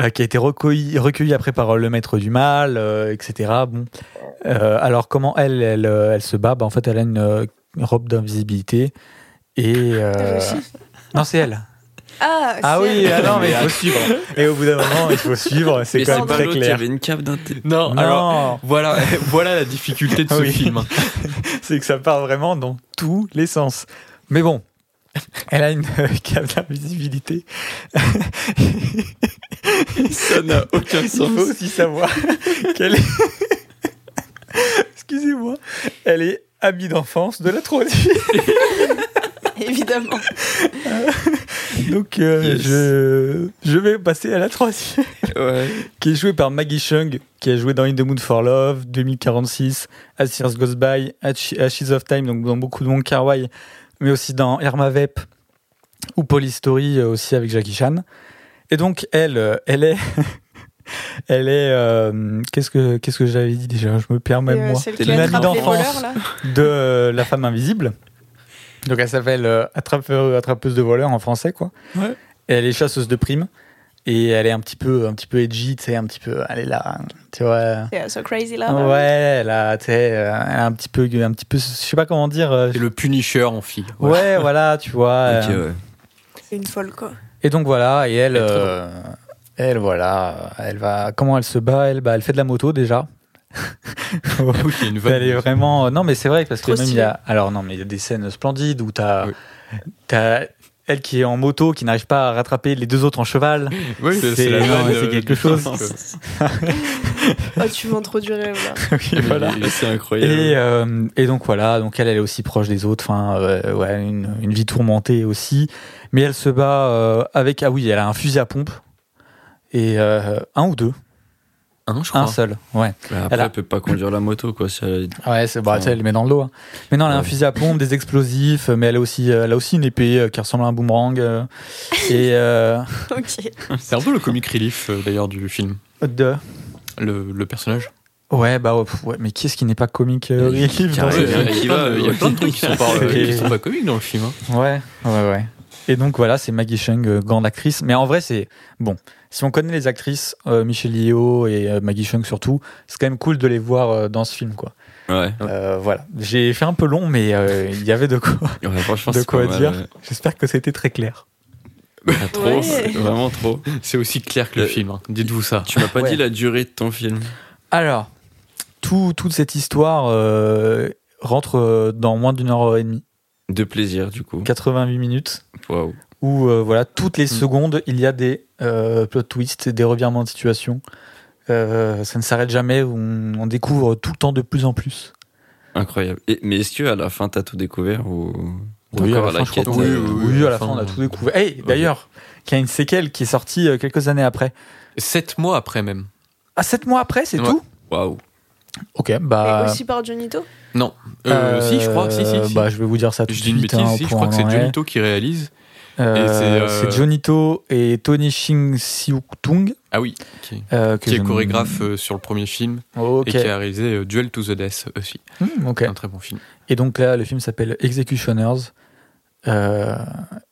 euh, qui a été recueillie, recueillie après par euh, le maître du mal, euh, etc. Bon. Euh, alors, comment elle, elle, euh, elle se bat? Bah, En fait, elle a une, euh, robe d'invisibilité. Et. euh, réussi non, c'est elle. Ah, Ah oui, ah non, mais il faut suivre. Et au bout d'un moment, il faut suivre. C'est quand c'est même pas très l'autre qui clair. avait une cape d'un. Non, Non, alors voilà, voilà la difficulté de ce Oui. film. c'est que ça part vraiment dans tous les sens. Mais bon, elle a une euh, cape d'invisibilité. Ça n'a aucun Il faut aussi savoir qu'elle est. Excusez-moi. Elle est amie d'enfance de la troisième. Évidemment. Donc, euh, Yes. je, je vais passer à la troisième. Ouais. qui est jouée par Maggie Chung, qui a joué dans In the Mood for Love, 2046, As Years Goes By, Ash- Ashes of Time, donc dans beaucoup de Wong Kar Wai, mais aussi dans Irma Vep ou Police Story euh, aussi avec Jackie Chan. Et donc elle, euh, elle est, elle est, euh, qu'est-ce que qu'est-ce que j'avais dit déjà? Je me perds même euh, moi. C'est une amie d'enfance. De euh, la femme invisible. Donc elle s'appelle euh, attrapeur, attrapeuse de voleurs en français quoi. Ouais. Et elle est chasseuse de primes. Et elle est un petit peu, un petit peu edgy, tu sais, un petit peu, elle est là, tu vois. C'est so crazy là. Ouais, elle a, tu sais, elle a un petit peu, un petit peu, je sais pas comment dire. euh, C'est le Punisher en fille. Ouais, voilà, tu vois. Ok, euh, ouais. C'est une folle quoi. Et donc voilà, et elle, euh, elle voilà, elle va, comment elle se bat Elle, bah, elle fait de la moto déjà. Oui, il y a une. Elle est vraiment, non mais c'est vrai parce que même il y a, alors non mais il y a des scènes splendides où t'as, Oui. t'as elle qui est en moto, qui n'arrive pas à rattraper les deux autres en cheval. Oui, C'est- c'est la non, vanne, mais c'est euh, quelque chose. Oh, tu vends trop du rêve là. Oui, voilà. C'est incroyable. Et, euh, et donc voilà, donc elle, elle est aussi proche des autres, enfin euh, ouais, une, une vie tourmentée aussi, mais elle se bat euh, avec ah oui, elle a un fusil à pompe et euh, un ou deux, Un, je crois. un seul, ouais, Mais après, elle a- elle peut pas conduire la moto, quoi. si elle- ouais, c'est bah, Ouais. tu sais, elle le met dans le dos. hein. Mais non, elle a un fusil à pompe, des explosifs, mais elle a aussi, euh, elle a aussi une épée euh, qui ressemble à un boomerang euh, et euh, ok. C'est un peu le comic relief euh, d'ailleurs du film. de Le, le personnage. ouais bah ouais, pff, ouais, mais qui est-ce qui n'est pas comique euh, il y a- il y a plein de- il y a plein de trucs qui sont pas, euh, C'est- qui sont pas comiques dans le film. hein. Ouais, ouais, ouais. Et donc voilà, c'est Maggie Chung, euh, grande actrice. Mais en vrai, c'est bon. Si on connaît les actrices, euh, Michelle Yeoh et euh, Maggie Chung surtout, c'est quand même cool de les voir euh, dans ce film, quoi. Ouais. Euh, voilà. J'ai fait un peu long, mais euh, il y avait de quoi, Ouais, franchement, de quoi dire. ouais. J'espère que c'était très clair. Trop, Ouais. vraiment trop. C'est aussi clair que le film. hein. Dites-vous ça. Tu m'as pas Ouais. dit la durée de ton film. Alors, tout, toute cette histoire euh, rentre dans moins d'une heure et demie, De plaisir, du coup. 88 minutes. Waouh. où euh, voilà toutes les Mm. secondes il y a des euh, plot twists, des revirements de situation. Euh, ça ne s'arrête jamais, on, on découvre tout le temps de plus en plus. Incroyable. Et, mais est-ce que à la fin, t'as tout découvert ou Oui, à à la fin, je quête Oui, euh, oui, oui, à la fin on a tout découvert. Hey, d'ailleurs, qu'il y a une séquelle qui est sortie quelques années après. Sept mois après même. Ah, sept mois après, c'est Ouais. tout Waouh. Ok, Et bah. aussi par Jonito Non. Euh, si, je crois. Si, si. si. Bah, je vais vous dire ça tout je de dis une suite. bêtise. hein, si, je crois que c'est. Jonito qui réalise. Euh, c'est, euh, c'est Jonito et Tony Shing Siuk Tung. Ah oui. Qui, euh, qui est chorégraphe euh, sur le premier film et qui a réalisé euh, Duel to the Death aussi. Ok. Un très bon film. Et donc là, le film s'appelle Executioners. Euh,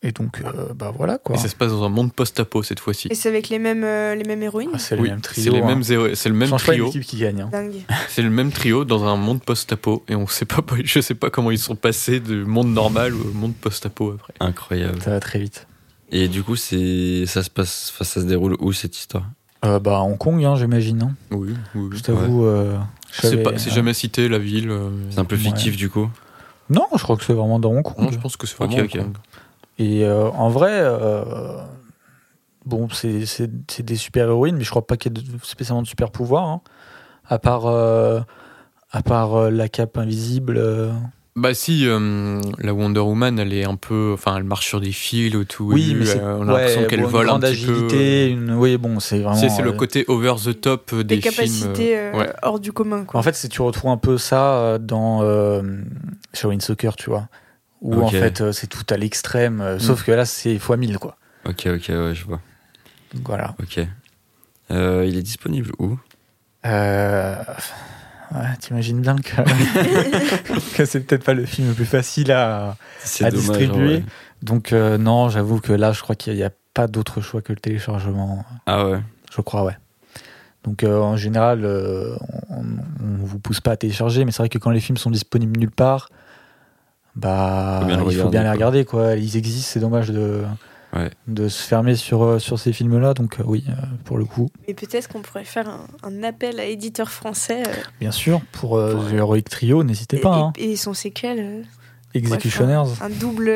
et donc, euh, bah voilà quoi. Et ça se passe dans un monde post-apo cette fois-ci. Et c'est avec les mêmes, euh, les mêmes héroïnes Ah, c'est le Oui, même trio. c'est hein. mêmes héros- c'est le même trio. qui gagne. hein. C'est le même trio dans un monde post-apo et on sait pas, je sais pas comment ils sont passés du monde normal au monde post-apo après. Incroyable. Ça va très vite. Et du coup, c'est ça se passe, ça se déroule où cette histoire? Euh, bah, Hong Kong, hein, j'imagine. hein. Oui, oui. oui. Je t'avoue. euh, je C'est savais- pas- c'est jamais cité la ville. euh, C'est un peu Ouais. fictif du coup. Non, je crois que c'est vraiment dans Hong Kong. Non, je pense que c'est Ok, vraiment ok. Hong Kong. Et euh, en vrai, euh, bon, c'est des super-héroïnes, mais je crois pas qu'il y ait de- spécialement de super-pouvoirs. hein. À part, euh, à part euh, la cape invisible. Bah si, euh, la Wonder Woman, elle est un peu, enfin, elle marche sur des fils ou tout. Oui, mais c'est euh, on a l'impression qu'elle bon, vole une grande un petit agilité. peu. Une, oui, bon, c'est vraiment. C'est c'est le euh, côté over the top euh, des, Des capacités films. euh, ouais. hors du commun. Quoi. En fait, c'est tu retrouves un peu ça dans euh, Shaolin Soccer, tu vois. Où en fait, c'est tout à l'extrême. Sauf que là, c'est x 1000, quoi. Ok, ok, ouais, je vois. Donc voilà. Ok. Euh, il est disponible où? Euh, ouais, t'imagines bien que, que c'est peut-être pas le film le plus facile à, C'est à dommage, distribuer. ouais. Donc euh, non, j'avoue que là, je crois qu'il n'y a, pas d'autre choix que le téléchargement. Ah ouais. Je crois, ouais. Donc euh, en général, euh, on, on vous pousse pas à télécharger, mais c'est vrai que quand les films sont disponibles nulle part, bah Faut il faut bien les regarder, quoi. Ils existent, c'est dommage de Ouais. de se fermer sur euh, sur ces films-là. Donc euh, oui, euh, pour le coup, Mais peut-être qu'on pourrait faire un, un appel à éditeurs français. euh, bien sûr, pour euh, Pour- Heroic Trio, n'hésitez et, pas. hein. et- et son séquel. euh, Executioners. un double,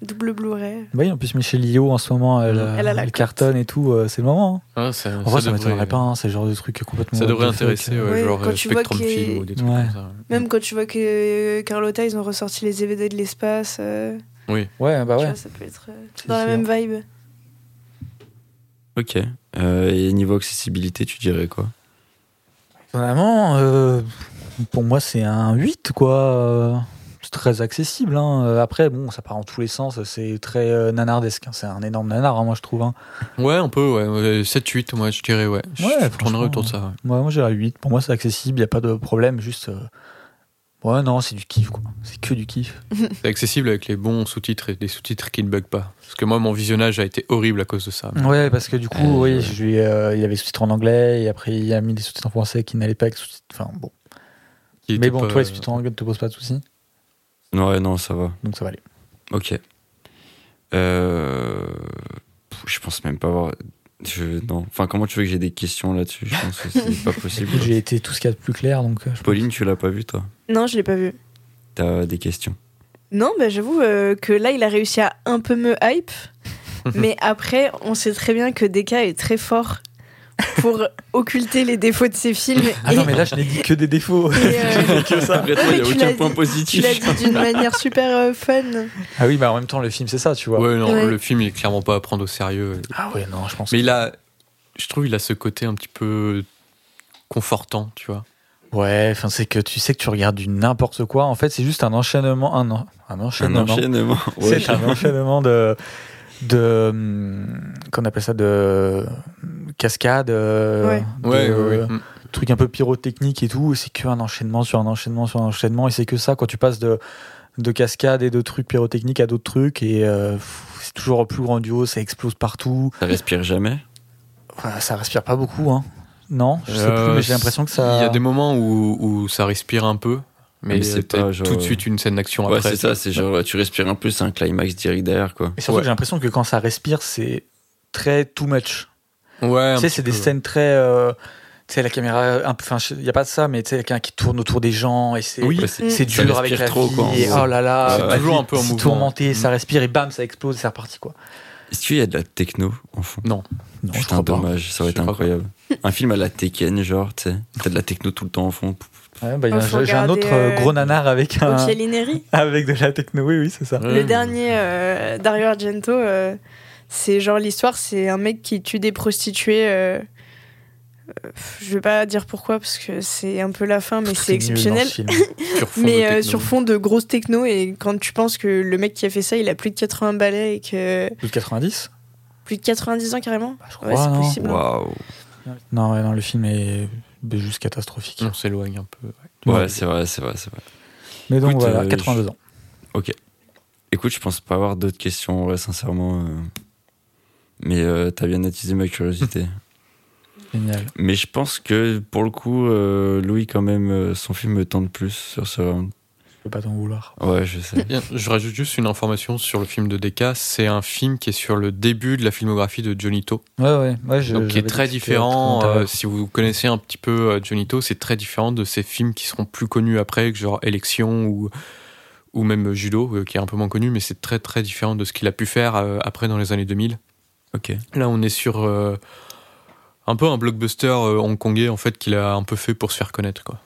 double Blu-ray. Oui, en plus Michelle Yeoh en ce moment, elle, Elle a la elle cartonne et tout, euh, c'est le moment. hein. Ah, ça, En vrai, ça, devrait- m'étonnerait pas, hein, c'est le genre de truc complètement. Ça devrait intéresser, ouais, Ouais, genre quand euh, tu vois Spectrum qu'il- Film ou des trucs Ouais. comme ça. Même quand tu vois que Carlotta, ils ont ressorti les DVD de l'espace. euh, Oui. Ouais, bah tu ouais. vois, ça peut être euh, dans la sûr. même vibe. Ok. Euh, et niveau accessibilité, tu dirais quoi? Vraiment, euh, pour moi, c'est un 8, quoi. Euh, C'est très accessible. hein. Euh, Après, bon, ça part en tous les sens. C'est très euh, nanardesque. hein. C'est un énorme nanar, hein, moi, je trouve. hein. Ouais, un peu, ouais. ouais, 7-8, moi, je dirais, ouais. Je Ouais, je tournerais autour de ça. ouais. Ouais, moi, j'ai un 8. Pour moi, c'est accessible. Il n'y a pas de problème. Juste. euh, Ouais, non, c'est du kiff, quoi. C'est que du kiff. C'est accessible avec les bons sous-titres et des sous-titres qui ne bug pas. Parce que moi, mon visionnage a été horrible à cause de ça. Ouais, parce que du coup, Euh, oui, ouais. je lui, euh, il y avait sous-titres en anglais. Et après, il a mis des sous-titres en français qui n'allaient pas avec sous-titres. Enfin, bon. Qui Mais bon, pas- toi, les sous-titres en anglais ne te posent pas de soucis. Ouais, non, ça va. Donc, ça va aller. Ok. Euh... Je pense même pas avoir. Je... Non. Enfin, comment tu veux que j'ai des questions là-dessus? Je pense que c'est pas possible. J'ai été tout ce qu'il y a de plus clair. Donc, euh, je Pauline, tu l'as pas vu, toi? Non, je l'ai pas vu. T'as des questions? Non, bah, j'avoue euh, que là, il a réussi à un peu me hype. mais après, on sait très bien que Deka est très fort pour occulter les défauts de ses films. Ah et, non, mais là, je n'ai dit que des défauts. euh, que ça. Il y a tu aucun l'as point dit- tu positif. l'as dit d'une manière super euh, fun. Ah oui, bah en même temps, le film, c'est ça, tu vois. Ouais, non, Ouais. le film, il est clairement pas à prendre au sérieux. Ah ouais, non, je pense. Mais il a. Je trouve il a ce côté un petit peu confortant, tu vois. Ouais, enfin, c'est que tu sais que tu regardes du n'importe quoi. En fait, c'est juste un enchaînement. Un, en- un Un enchaînement. enchaînement. Ouais, c'est un enchaînement de. De hum, qu'on appelle ça de hum, cascade euh, Ouais. de Ouais, ouais, ouais. Mm. trucs un peu pyrotechniques et tout et c'est que un enchaînement sur un enchaînement sur un enchaînement et c'est que ça quand tu passes de de cascades et de trucs pyrotechniques à d'autres trucs et euh, c'est toujours plus grandiose ça explose partout Ça respire jamais? Voilà, ça respire pas beaucoup hein non je sais Euh, plus mais j'ai l'impression que ça Il y a des moments où, où ça respire un peu, mais, Mais c'est pas genre- tout de suite une scène d'action Ouais, après. c'est ça, c'est genre, tu respires un peu, c'est un climax direct derrière, quoi. et surtout Ouais. que j'ai l'impression que quand ça respire c'est très too much Ouais, tu sais c'est des scènes très euh, tu sais la caméra un peu enfin il y a pas de ça mais tu sais quelqu'un qui tourne autour des gens et c'est Oui, c'est dur avec la trop, vie, quoi, et oh là là C'est ma toujours un peu en mouvement. tourmenté ça Mm. respire et bam ça explose c'est reparti quoi Est-ce qu'il y a de la techno en fond? Non je Putain, pas dommage, ça aurait été incroyable. Un film à la Tekken, genre, tu sais, t'as de la techno tout le temps en fond. Ouais, bah, Faut j'ai un autre euh, euh, gros nanar avec un Occhialineri. avec de la techno oui oui c'est ça Ouais. Le dernier, euh, Dario Argento, euh, c'est genre l'histoire, c'est un mec qui tue des prostituées. je vais pas dire pourquoi parce que c'est un peu la fin, mais c'est exceptionnel. ce film. Sur fond de Mais euh, techno. sur fond de grosses techno, et quand tu penses que le mec qui a fait ça, il a plus de 80 balais et que Plus de 90 plus de 90 ans carrément? Bah, je Ouais, crois c'est non possible. hein. Waouh. non ouais, non le film est juste catastrophique On s'éloigne un peu. ouais. C'est vrai, c'est vrai, c'est vrai. mais donc Écoute, voilà euh, 82 ans Écoute, je pense pas avoir d'autres questions, ouais, sincèrement. euh. Mais euh, t'as bien attisé ma curiosité. Génial. Mais je pense que pour le coup, euh, Louis, quand même, euh, son film me tente plus sur ce round. Je peux pas t'en vouloir. Ouais, je sais. Je rajoute juste une information sur le film de Deka. C'est un film qui est sur le début de la filmographie de Johnny To. Ouais, ouais. ouais je, donc qui est très différent. euh, si vous connaissez un petit peu euh, Johnny To, c'est très différent de ces films qui seront plus connus après, que genre Élection ou ou même Judo, euh, qui est un peu moins connu, mais c'est très très différent de ce qu'il a pu faire euh, après dans les années 2000. Ok. Là, on est sur euh, un peu un blockbuster euh, hongkongais en fait qu'il a un peu fait pour se faire connaître, quoi.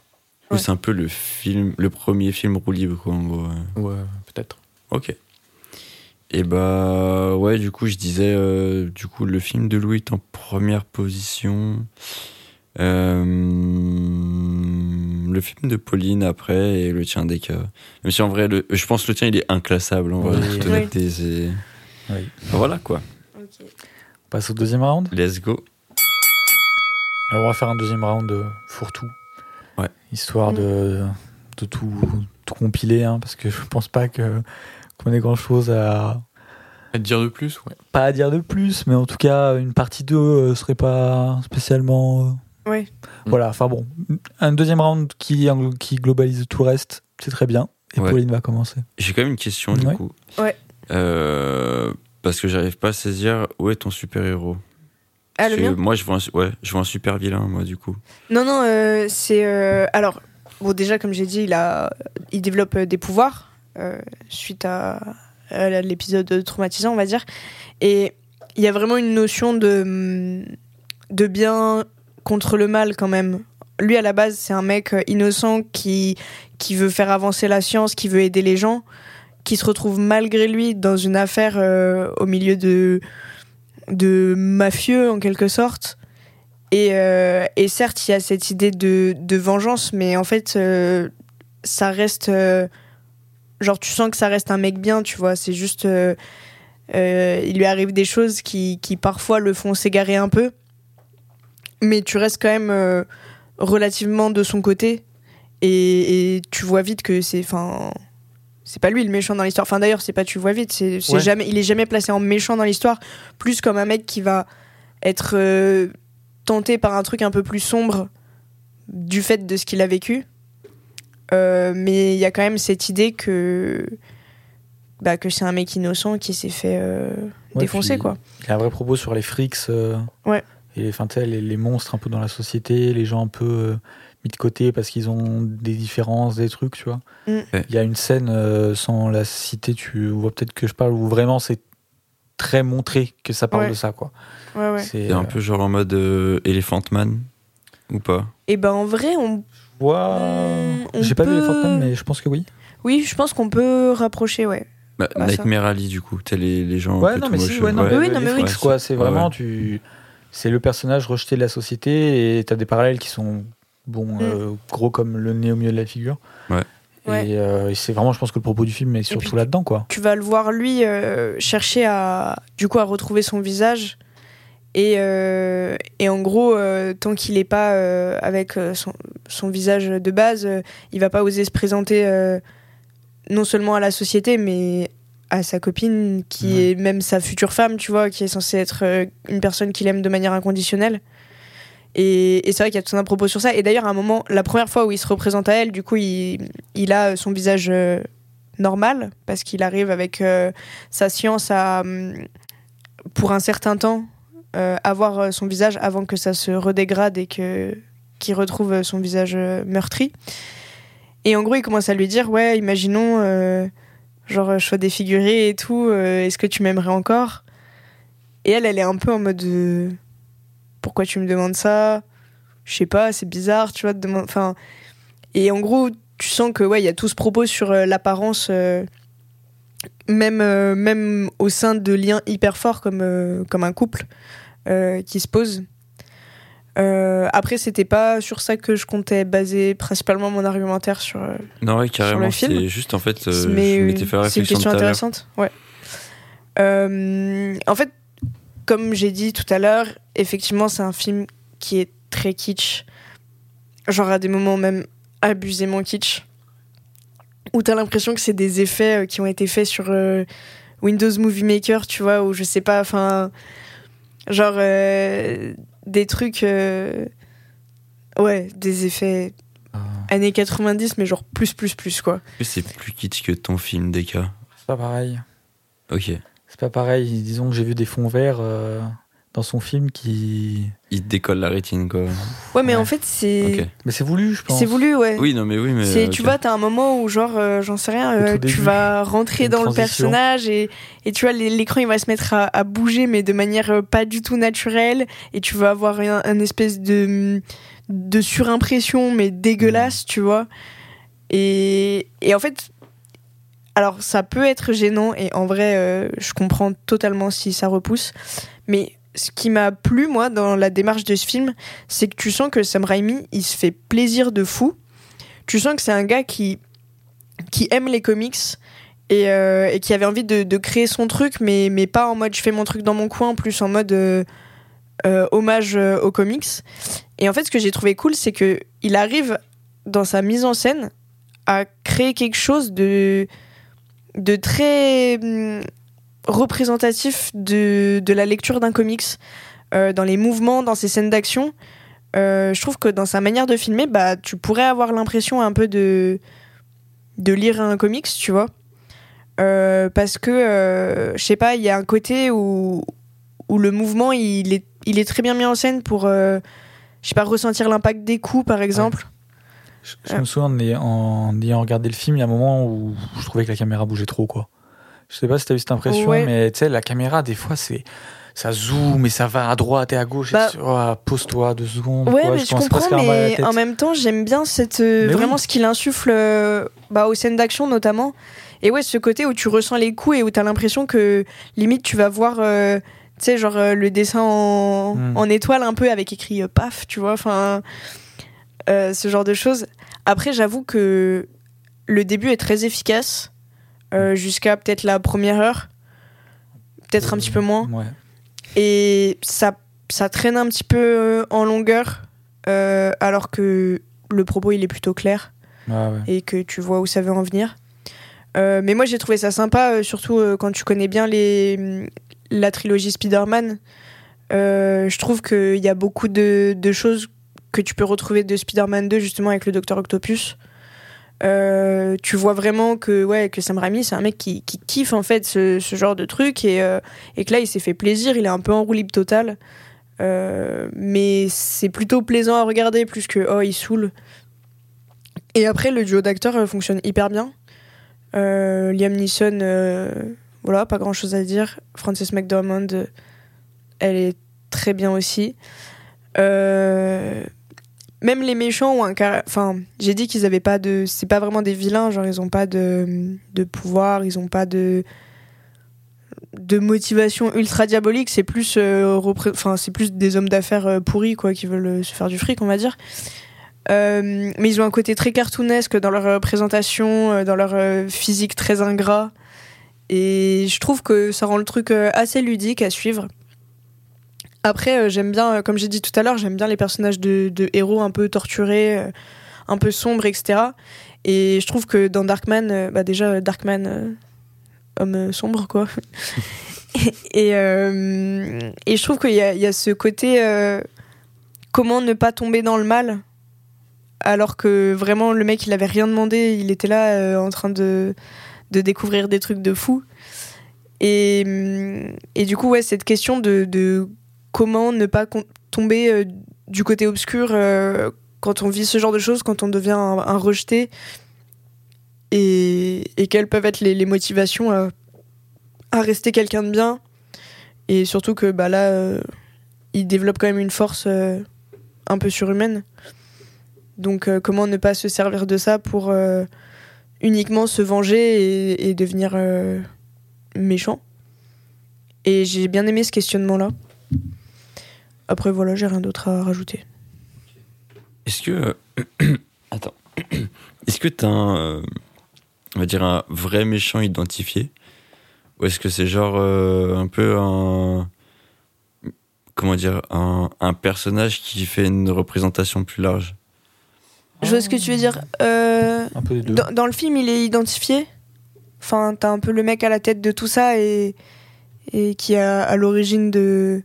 Ouais. C'est un peu le film, le premier film roue libre, quoi, en gros. ouais. Ouais, peut-être. Ok. Et bah ouais, du coup, je disais, euh, du coup, le film de Louis est en première position. Euh, le film de Pauline après et le tien d'Eka. Même si en vrai, le, je pense que le tien il est inclassable. En vrai, Oui. en toute Oui. honnêteté, c'est- Oui. Voilà quoi. On passe au deuxième round? Let's go. Alors, on va faire un deuxième round de fourre-tout. Ouais. Histoire de, de tout, tout compiler, hein, parce que je pense pas que qu'on ait grand-chose à À te dire de plus, ouais. pas à dire de plus, mais en tout cas, une partie 2 euh, serait pas spécialement. euh, Ouais. Voilà, enfin bon, un deuxième round qui, qui globalise tout le reste, c'est très bien. Et Ouais. Pauline va commencer. J'ai quand même une question du Ouais. coup. Ouais. Euh, parce que j'arrive pas à saisir où est ton super héros. Ah, le mien moi, je vois, un, su- ouais, je vois un super vilain, moi, du coup. Non, non, euh, c'est. euh, alors, bon, déjà, comme j'ai dit, il, a, il développe euh, des pouvoirs euh, suite à, à l'épisode traumatisant, on va dire. Et il y a vraiment une notion de, de bien contre le mal, quand même. Lui, à la base, c'est un mec euh, innocent qui, qui veut faire avancer la science, qui veut aider les gens, qui se retrouve malgré lui dans une affaire euh, au milieu de, de mafieux, en quelque sorte. Et, euh, et certes, il y a cette idée de, de vengeance, mais en fait, euh, ça reste. euh, genre, tu sens que ça reste un mec bien, tu vois. C'est juste. il lui arrive des choses qui, qui parfois le font s'égarer un peu. Mais tu restes quand même relativement de son côté. Et, et tu vois vite que c'est. Enfin. C'est pas lui le méchant dans l'histoire. Enfin, d'ailleurs, c'est pas tu vois vite. C'est Ouais. jamais, il est jamais placé en méchant dans l'histoire. Plus comme un mec qui va être. euh, tenté par un truc un peu plus sombre du fait de ce qu'il a vécu. Euh, mais il y a quand même cette idée que, bah, que c'est un mec innocent qui s'est fait euh, Ouais, défoncer, puis- quoi. Il y a un vrai propos sur les frics. Ouais. Et enfin, les, les monstres un peu dans la société, les gens un peu mis de côté parce qu'ils ont des différences, des trucs, tu vois. Mm. Il y a une scène, euh, sans la citer, tu vois peut-être que je parle, où vraiment c'est très montré que ça parle Ouais. de ça, quoi. Ouais, ouais. C'est un euh, peu genre en mode euh, Elephant Man ou pas? Et ben en vrai, on... je vois- Mm, on J'ai pas vu peut- Phantoms, mais je pense que oui. oui, je pense qu'on peut rapprocher, ouais. bah, Bah, ça. Nightmare Alley, du coup. T'as les, les gens. Ouais, non, mais si, ouais, non, Oui, mais oui, non, les mais oui. frics, quoi. C'est Ouais, vraiment, ouais. tu. C'est le personnage rejeté de la société et t'as des parallèles qui sont, bon, Mm. euh, gros comme le nez au milieu de la figure. Ouais. Et, euh, et c'est vraiment, je pense que le propos du film est surtout là-dedans, quoi. tu vas le voir lui euh, chercher à du coup à retrouver son visage et, euh, et en gros euh, tant qu'il est pas euh, avec son, son visage de base euh, il va pas oser se présenter euh, non seulement à la société mais à sa copine qui Ouais. est même sa future femme tu vois qui est censée être euh, une personne qu'il aime de manière inconditionnelle et, c'est vrai qu'il y a tout un propos sur ça. Et d'ailleurs à un moment la première fois où il se représente à elle du coup il, a son visage euh, normal parce qu'il arrive avec euh, sa science à hum, pour un certain temps euh, avoir son visage avant que ça se redégrade et que qu'il retrouve son visage meurtri. Et en gros il commence à lui dire ouais imaginons genre je sois défiguré et tout est-ce que tu m'aimerais encore? Et elle elle est un peu en mode pourquoi tu me demandes ça? Je sais pas c'est bizarre tu vois de demander enfin et en gros tu sens que ouais il y a tout ce propos sur euh, l'apparence euh, même euh, même au sein de liens hyper forts comme comme un couple qui se pose après c'était pas sur ça que je comptais baser principalement mon argumentaire sur Non, ouais, carrément. film. C'est juste en fait, mais je oui, m'étais fait la c'est une question intéressante ouais Euh, en fait comme j'ai dit tout à l'heure effectivement c'est un film qui est très kitsch genre à des moments même abusément kitsch où t'as l'impression que c'est des effets euh, qui ont été faits sur euh, Windows Movie Maker, tu vois, ou je sais pas, enfin, genre euh, des trucs, euh, ouais, des effets Ah. années 90, mais genre plus, plus, plus, quoi. C'est plus kitsch que ton film, DK. C'est pas pareil. Ok. C'est pas pareil. Disons que j'ai vu des fonds verts euh, dans son film qui. Il te décolle la rétine, quoi. Ouais, mais Ouais. en fait, c'est. Ok. Mais c'est voulu, je pense. C'est voulu, ouais. Oui, non, mais oui, mais. C'est, ok. tu vois, t'as un moment où, genre, euh, j'en sais rien, euh, tu début, vas rentrer dans le personnage et, et tu vois, l'é- l'écran il va se mettre à, à bouger, mais de manière euh, pas du tout naturelle. Et tu vas avoir un, un espèce de, de surimpression, mais dégueulasse, Mm. tu vois. Et, et en fait, alors ça peut être gênant, et en vrai, euh, je comprends totalement si ça repousse. Mais ce qui m'a plu, moi, dans la démarche de ce film, c'est que tu sens que Sam Raimi, il se fait plaisir de fou. Tu sens que c'est un gars qui, qui aime les comics et, euh, qui avait envie de, créer son truc, mais, mais pas en mode je fais mon truc dans mon coin, plus en mode euh, hommage aux comics. Et en fait, ce que j'ai trouvé cool, c'est que il arrive dans sa mise en scène à créer quelque chose de, de très hum, représentatif de, de la lecture d'un comics, euh, dans les mouvements, dans ses scènes d'action. Euh, je trouve que dans sa manière de filmer, bah, tu pourrais avoir l'impression un peu de, de lire un comics, tu vois. Euh, parce que, je sais pas, il y a un côté où, où le mouvement, il est, il est très bien mis en scène pour, je sais pas, ressentir l'impact des coups, par exemple. Je, je me souviens en ayant- regardé le film, il y a un moment où je trouvais que la caméra bougeait trop, quoi. Je sais pas si t'as eu cette impression, Ouais. mais tu sais, la caméra, des fois, c'est. Ça zoome et ça va à droite et à gauche. Bah- oh, Pose-toi deux secondes. Ouais, quoi, mais je je, comprends, mais en même temps, j'aime bien cette, euh, Mais vraiment oui. ce qu'il insuffle euh, bah, aux scènes d'action notamment. Et ouais, ce côté où tu ressens les coups et où t'as l'impression que limite tu vas voir, euh, tu sais, genre euh, le dessin en, Mm. en étoile un peu avec écrit paf, tu vois, enfin, ce genre de choses. Après, j'avoue que le début est très efficace euh, jusqu'à peut-être la première heure, peut-être un petit peu moins Ouais. et ça, ça traîne un petit peu euh, en longueur euh, alors que le propos il est plutôt clair ouais. et que tu vois où ça veut en venir. Euh, mais moi j'ai trouvé ça sympa, surtout quand tu connais bien les, la trilogie Spider-Man. Je trouve qu'il y a beaucoup de, de choses que tu peux retrouver de Spider-Man 2 justement avec le Docteur Octopus. Euh, tu vois vraiment que ouais que Sam Raimi c'est un mec qui, qui kiffe en fait ce, ce genre de truc. Et, euh, et que là il s'est fait plaisir il est un peu en roue libre totale. Euh, mais c'est plutôt plaisant à regarder plus que oh il saoule. Et après le duo d'acteurs fonctionne hyper bien. Liam Neeson voilà pas grand chose à dire. Frances McDormand elle est très bien aussi même les méchants ont un caractère. Enfin, j'ai dit qu'ils avaient pas de. C'est pas vraiment des vilains, genre ils ont pas de, de pouvoir, ils ont pas de de motivation ultra diabolique. C'est plus, euh, des hommes d'affaires euh, pourris quoi, qui veulent euh, se faire du fric, on va dire. Mais ils ont un côté très cartoonesque dans leur présentation, dans leur physique très ingrat. Et je trouve que ça rend le truc assez ludique à suivre. Après, euh, j'aime bien, euh, comme j'ai dit tout à l'heure, j'aime bien les personnages de, héros un peu torturés, euh, un peu sombres, etc. Et je trouve que dans Darkman, bah déjà, Darkman, homme sombre, quoi. et, et je trouve qu'il y, y a ce côté comment ne pas tomber dans le mal alors que vraiment le mec il avait rien demandé, il était là en train de, de découvrir des trucs de fou. Et, et du coup, ouais, cette question de comment ne pas tomber euh, du côté obscur euh, quand on vit ce genre de choses, quand on devient un, rejeté, et, quelles peuvent être les, motivations à, rester quelqu'un de bien. Et surtout que bah, là, euh, il développe quand même une force un peu surhumaine. Donc comment ne pas se servir de ça pour uniquement se venger et, devenir méchant? Et j'ai bien aimé ce questionnement-là. Après voilà, j'ai rien d'autre à rajouter. Est-ce que. Attends. Est-ce que t'as un. euh, On va dire un vrai méchant identifié? Ou est-ce que c'est genre euh, un peu un. Comment dire un, un personnage qui fait une représentation plus large? Je vois ce que tu veux dire. Euh, Un peu des deux. dans, dans le film, il est identifié? Enfin, t'as un peu le mec à la tête de tout ça et, et qui est à l'origine de.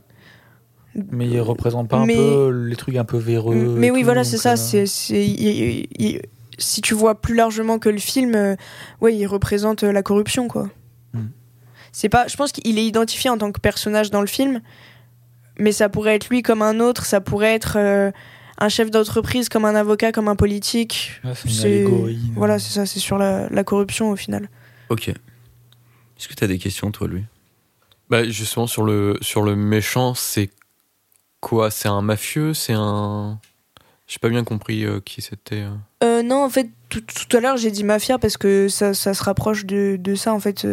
Mais il représente pas Mais- un peu les trucs un peu véreux. Mais oui, tout, voilà, c'est ça. euh, C'est, si tu vois plus largement que le film, euh, ouais, il représente euh, la corruption, quoi. Hmm. C'est pas. Je pense qu'il est identifié en tant que personnage dans le film, mais ça pourrait être lui comme un autre. Ça pourrait être euh, un chef d'entreprise comme un avocat, comme un politique. c'est une c'est- allégorie. Voilà, c'est ça. C'est sur la, la corruption au final. Ok. Est-ce que t'as des questions, toi, lui Bah, justement, sur le, sur le méchant, c'est quoi C'est un mafieux C'est un. J'ai pas bien compris euh, qui c'était. euh. Euh, non, en fait, tout, tout à l'heure, j'ai dit mafia parce que ça, ça se rapproche de, de ça, en fait,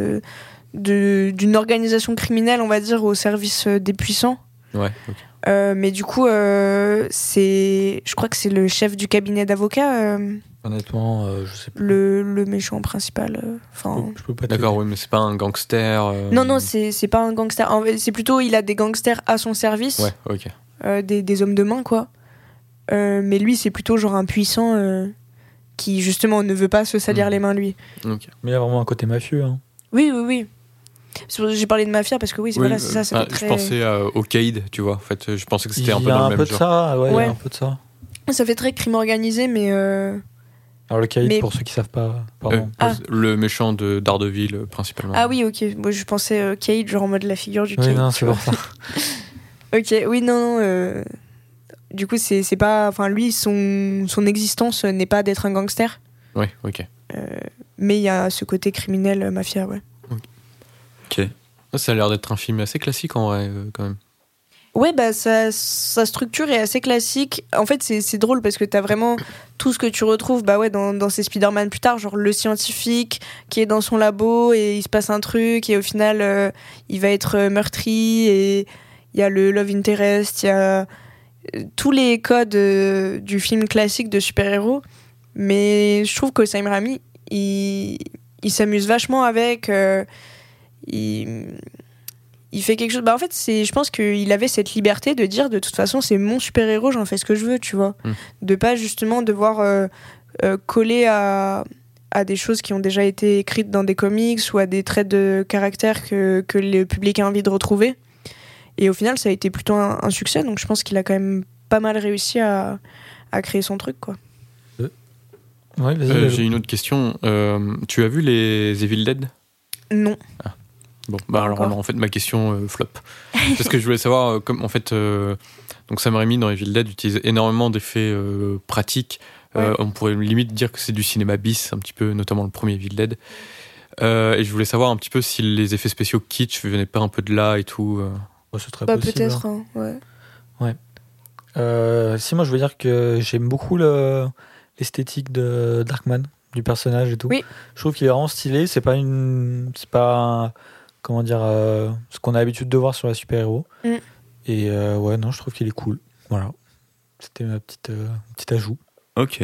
d'une organisation criminelle, on va dire, au service des puissants. Ouais, ok. Euh, mais du coup, euh, c'est, je crois que c'est le chef du cabinet d'avocats, euh, Honnêtement, euh, je sais pas. le, le méchant principal. euh, Enfin, Je peux pas te D'accord, oui, mais c'est pas un gangster. euh, non, non, c'est c'est pas un gangster. En fait, C'est plutôt, il a des gangsters à son service, Ouais, ok. euh, des, des hommes de main, quoi. Euh, mais lui, c'est plutôt genre un puissant euh, qui, justement, ne veut pas se salir Mhm. les mains, lui. ok. Mais il y a vraiment un côté mafieux. Hein. Oui, oui, oui. J'ai parlé de mafia parce que oui, c'est Oui, voilà, c'est ça. ça ah, Je pensé euh, au Caïd, tu vois. En fait, je pensais que c'était un peu dans un le peu même de genre. ça, ouais, il y Ouais. a un peu de ça. Ça fait très crime organisé, mais euh, Alors le caïd, Mais- pour ceux qui savent pas, Euh, pardon. Ah. Le méchant de Daredevil, euh, principalement. ah oui, ok. Moi, je pensais euh, Cade, genre en mode la figure du oui, Cade. non, c'est pour ça. Ok, oui, non, non. euh, Du coup, c'est c'est pas. Enfin, lui, son, son existence n'est pas d'être un gangster, Ouais, ok. mais il y a ce côté criminel euh, mafia, ouais. Ok. Ça a l'air d'être un film assez classique en vrai, euh, quand même. Ouais, bah, sa, sa structure est assez classique. En fait, c'est drôle parce que t'as vraiment tout ce que tu retrouves bah ouais, dans, dans ces Spider-Man plus tard, genre le scientifique qui est dans son labo et il se passe un truc et au final, euh, il va être euh, meurtri et il y a le love interest, il y a tous les codes euh, du film classique de super-héros. Mais je trouve que Sam Raimi, il, il s'amuse vachement avec. euh, il il fait quelque chose. Bah en fait, c'est, je pense qu'il avait cette liberté de dire de toute façon c'est mon super héros, j'en fais ce que je veux, tu vois. Mm. De pas justement devoir euh, euh, coller à à des choses qui ont déjà été écrites dans des comics ou à des traits de caractère que, que le public a envie de retrouver. Et au final, ça a été plutôt un, un succès, donc je pense qu'il a quand même pas mal réussi à, à créer son truc, quoi. Ouais, Euh. J'ai une autre question. Euh, tu as vu les Evil Dead? Non. Bon, bah alors non, en fait ma question euh, flop. Parce que je voulais savoir, euh, comme en fait, euh, donc Sam Raimi dans Evil Dead utilise énormément d'effets euh, pratiques. Euh, Ouais. on pourrait limite dire que c'est du cinéma bis, un petit peu, notamment le premier Evil Dead. Euh, et je voulais savoir un petit peu si les effets spéciaux kitsch venaient pas un peu de là et tout. euh. Oh, c'est très Bah possible, peut-être, hein. hein, ouais. Euh, si moi je veux dire que j'aime beaucoup le- l'esthétique de Darkman du personnage et tout. Oui. Je trouve qu'il est vraiment stylé. C'est pas une, c'est pas un- comment dire euh, ce qu'on a l'habitude de voir sur la super héros. Mm. Et euh, ouais non, je trouve qu'il est cool. Voilà. C'était ma petite euh, petit ajout. Ok.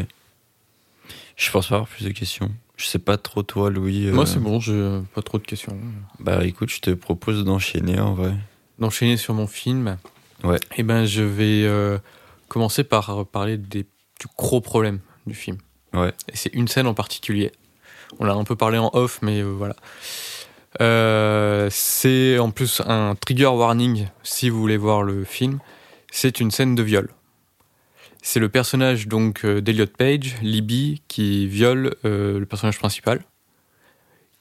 Je pense pas avoir plus de questions. Je sais pas trop toi, Louis. euh, Moi c'est bon, j'ai pas trop de questions. Bah écoute, je te propose d'enchaîner en vrai. D'enchaîner sur mon film. Ouais. Et ben je vais euh, commencer par parler des, du gros problème du film. Ouais. Et c'est une scène en particulier. On l'a un peu parlé en off, mais euh, voilà. Euh, c'est en plus un trigger warning si vous voulez voir le film. C'est une scène de viol. C'est le personnage donc euh, d'Eliot Page, Libby, qui viole euh, le personnage principal,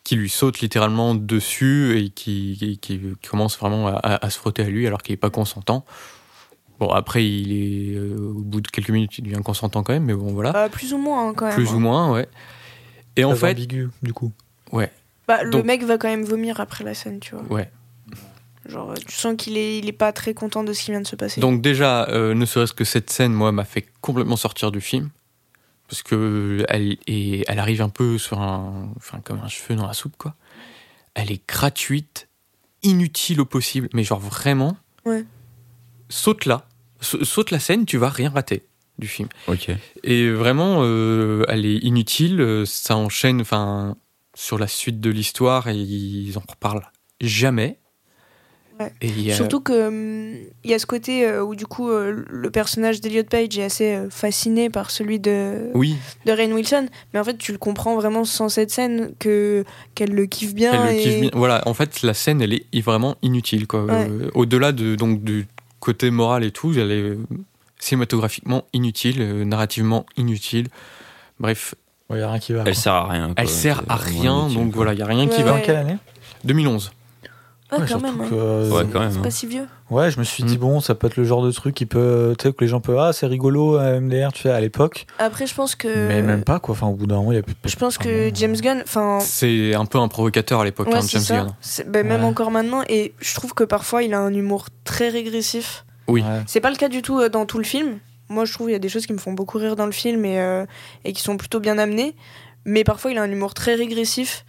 qui lui saute littéralement dessus et qui, qui- qui commence vraiment à, se frotter à lui alors qu'il n'est pas consentant. Bon, après, il est euh, au bout de quelques minutes, il devient consentant quand même, mais bon, voilà. Bah, plus ou moins, hein, quand même. Plus hein. ou moins, ouais. Et en fait, ambigu du coup. Bah, le mec va quand même vomir après la scène, tu vois. ouais. Genre, euh, tu sens qu'il est, il est pas très content de ce qui vient de se passer. Donc déjà, euh, ne serait-ce que cette scène, moi, m'a fait complètement sortir du film. Parce que elle, est, elle arrive un peu sur un... Enfin, comme un cheveu dans la soupe, quoi. Elle est gratuite, inutile au possible, mais genre vraiment... Ouais. Saute là. Sa- Saute la scène, tu vas rien rater du film. Ok. Et vraiment, euh, elle est inutile. Ça enchaîne enfin, sur la suite de l'histoire et ils en reparlent jamais. Et Surtout que hum, y a ce côté euh, où du coup euh, le personnage d'Eliot Page est assez euh, fasciné par celui de, Oui, de Rainn Wilson, mais en fait tu le comprends vraiment sans cette scène que qu'elle le kiffe bien. elle le kiffe bien. Voilà, en fait, la scène, elle est vraiment inutile. Quoi. Ouais. Au-delà de, donc, du côté moral et tout, elle est cinématographiquement inutile, narrativement inutile. Bref, Il n'y a rien qui va. Elle quoi. sert à rien. quoi. elle sert à rien, donc quoi. voilà, il n'y a rien qui va. Ouais. quelle année? 2011. Ouais, Ouais, quand même. que, hein. euh, Ouais, quand même. C'est hein. pas si vieux. Ouais, je me suis dit, Mm. bon, ça peut être le genre de truc qui peut. Tu sais, que les gens peuvent. Ah, c'est rigolo, euh, MDR, tu sais, à l'époque. Après, je pense que. Mais même pas, quoi. Enfin, au bout d'un moment, il y a plus. Je pense enfin, que James Gunn, enfin, C'est un peu un provocateur à l'époque, ouais, hein, c'est James ça. Gunn. C'est- ben, Même Ouais. encore maintenant, et je trouve que parfois il a un humour très régressif. Oui. ouais. C'est pas le cas du tout euh, dans tout le film. Moi, je trouve qu'il y a des choses qui me font beaucoup rire dans le film et, euh, et qui sont plutôt bien amenées. Mais parfois, il a un humour très régressif.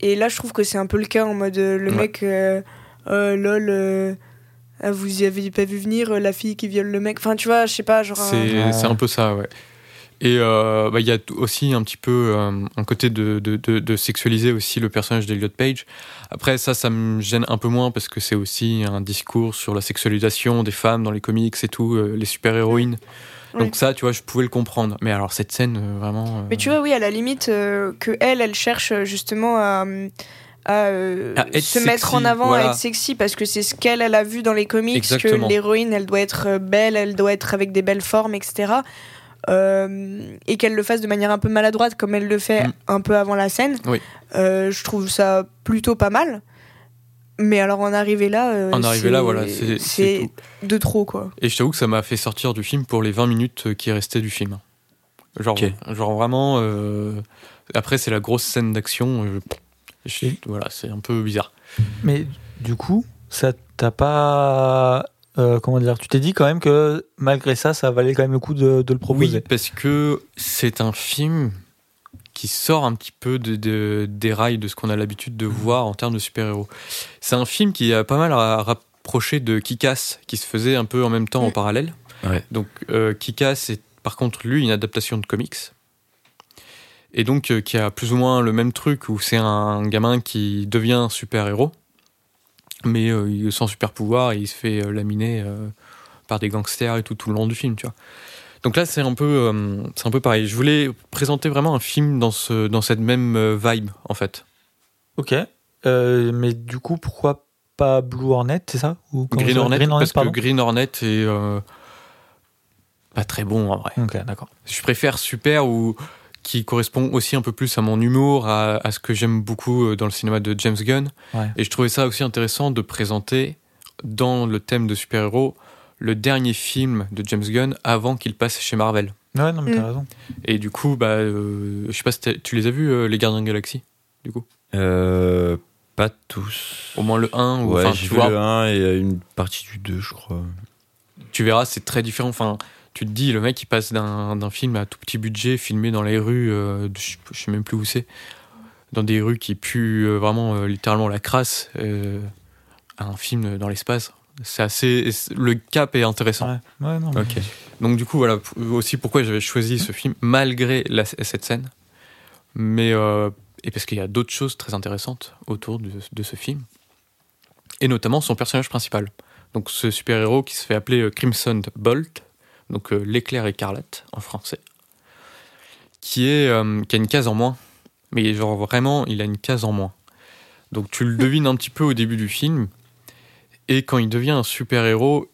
Et là, je trouve que c'est un peu le cas en mode euh, le Ouais. mec, euh, lol, ah, vous y avez pas vu venir la fille qui viole le mec. Enfin, tu vois, je sais pas, genre. C'est un peu ça, ouais. Et euh, bah, il y a aussi un petit peu euh, un côté de, de, de, de sexualiser aussi le personnage d'Eliot Page. Après, ça, ça me gêne un peu moins parce que c'est aussi un discours sur la sexualisation des femmes dans les comics et tout, euh, les super-héroïnes. Donc ça, tu vois, je pouvais le comprendre. Mais alors, cette scène, vraiment... Mais tu vois, oui, à la limite, que elle, elle cherche justement à, à, euh, À être se mettre sexy, en avant, voilà. à être sexy, parce que c'est ce qu'elle, elle a vu dans les comics, Exactement. que l'héroïne, elle doit être belle, elle doit être avec des belles formes, etc. Euh, et qu'elle le fasse de manière un peu maladroite, comme elle le fait Mm. un peu avant la scène. Oui. Euh, je trouve ça plutôt pas mal. Mais alors en arriver là, euh, En arriver c'est- là, voilà, c'est- de trop quoi. Et je t'avoue que ça m'a fait sortir du film pour les 20 minutes qui restaient du film. Genre, Ok. genre vraiment. euh, Après, c'est la grosse scène d'action. Voilà, c'est un peu bizarre. Mais du coup, ça t'a pas. Euh, comment dire? Tu t'es dit quand même que malgré ça, ça valait quand même le coup de, de le proposer. Oui, parce que c'est un film qui sort un petit peu de, de- des rails de ce qu'on a l'habitude de voir en termes de super-héros. C'est un film qui a pas mal à rapprocher de Kick-Ass, qui se faisait un peu en même temps en parallèle. Ouais. Donc euh, Kick-Ass est par contre lui une adaptation de comics. Et donc euh, qui a plus ou moins le même truc où c'est un gamin qui devient super-héros, mais euh, sans super-pouvoir et il se fait euh, laminer euh, par des gangsters et tout, tout le long du film, tu vois. Donc là, c'est un peu, euh, c'est un peu pareil. Je voulais présenter vraiment un film dans ce, dans cette même vibe, en fait. Ok. Mais du coup, pourquoi pas Blue Hornet, c'est ça? Ou Green ça- Hornet, parce que Green Hornet est pas très bon en vrai. Ok, d'accord. Je préfère Super ou qui correspond aussi un peu plus à mon humour, à, à ce que j'aime beaucoup euh, dans le cinéma de James Gunn. Ouais. Et je trouvais ça aussi intéressant de présenter dans le thème de super-héros le dernier film de James Gunn avant qu'il passe chez Marvel. Ouais, non, mais t'as Mm. raison. Et du coup, bah, euh, je sais pas si tu les as vus, euh, les Gardiens de la Galaxie, du coup? Euh, pas tous. Au moins le 1, ou Ouais, tu vu vois, le 1 et une partie du 2, je crois. tu verras, c'est très différent. Enfin, tu te dis, le mec, il passe d'un film à tout petit budget, filmé dans les rues, euh, je, je sais même plus où c'est, dans des rues qui puent euh, vraiment euh, littéralement la crasse, à un film dans l'espace. C'est assez. Le cap est intéressant. Ouais, ouais non. mais-. Donc du coup voilà aussi pourquoi j'avais choisi ce film malgré la- cette scène, mais et parce qu'il y a d'autres choses très intéressantes autour de, de ce film, et notamment son personnage principal. Donc ce super héros qui se fait appeler Crimson Bolt, donc euh, l'éclair écarlate en français, qui est euh, qui a une case en moins, mais genre vraiment il a une case en moins. Donc tu le devines un petit peu au début du film, et quand il devient un super héros,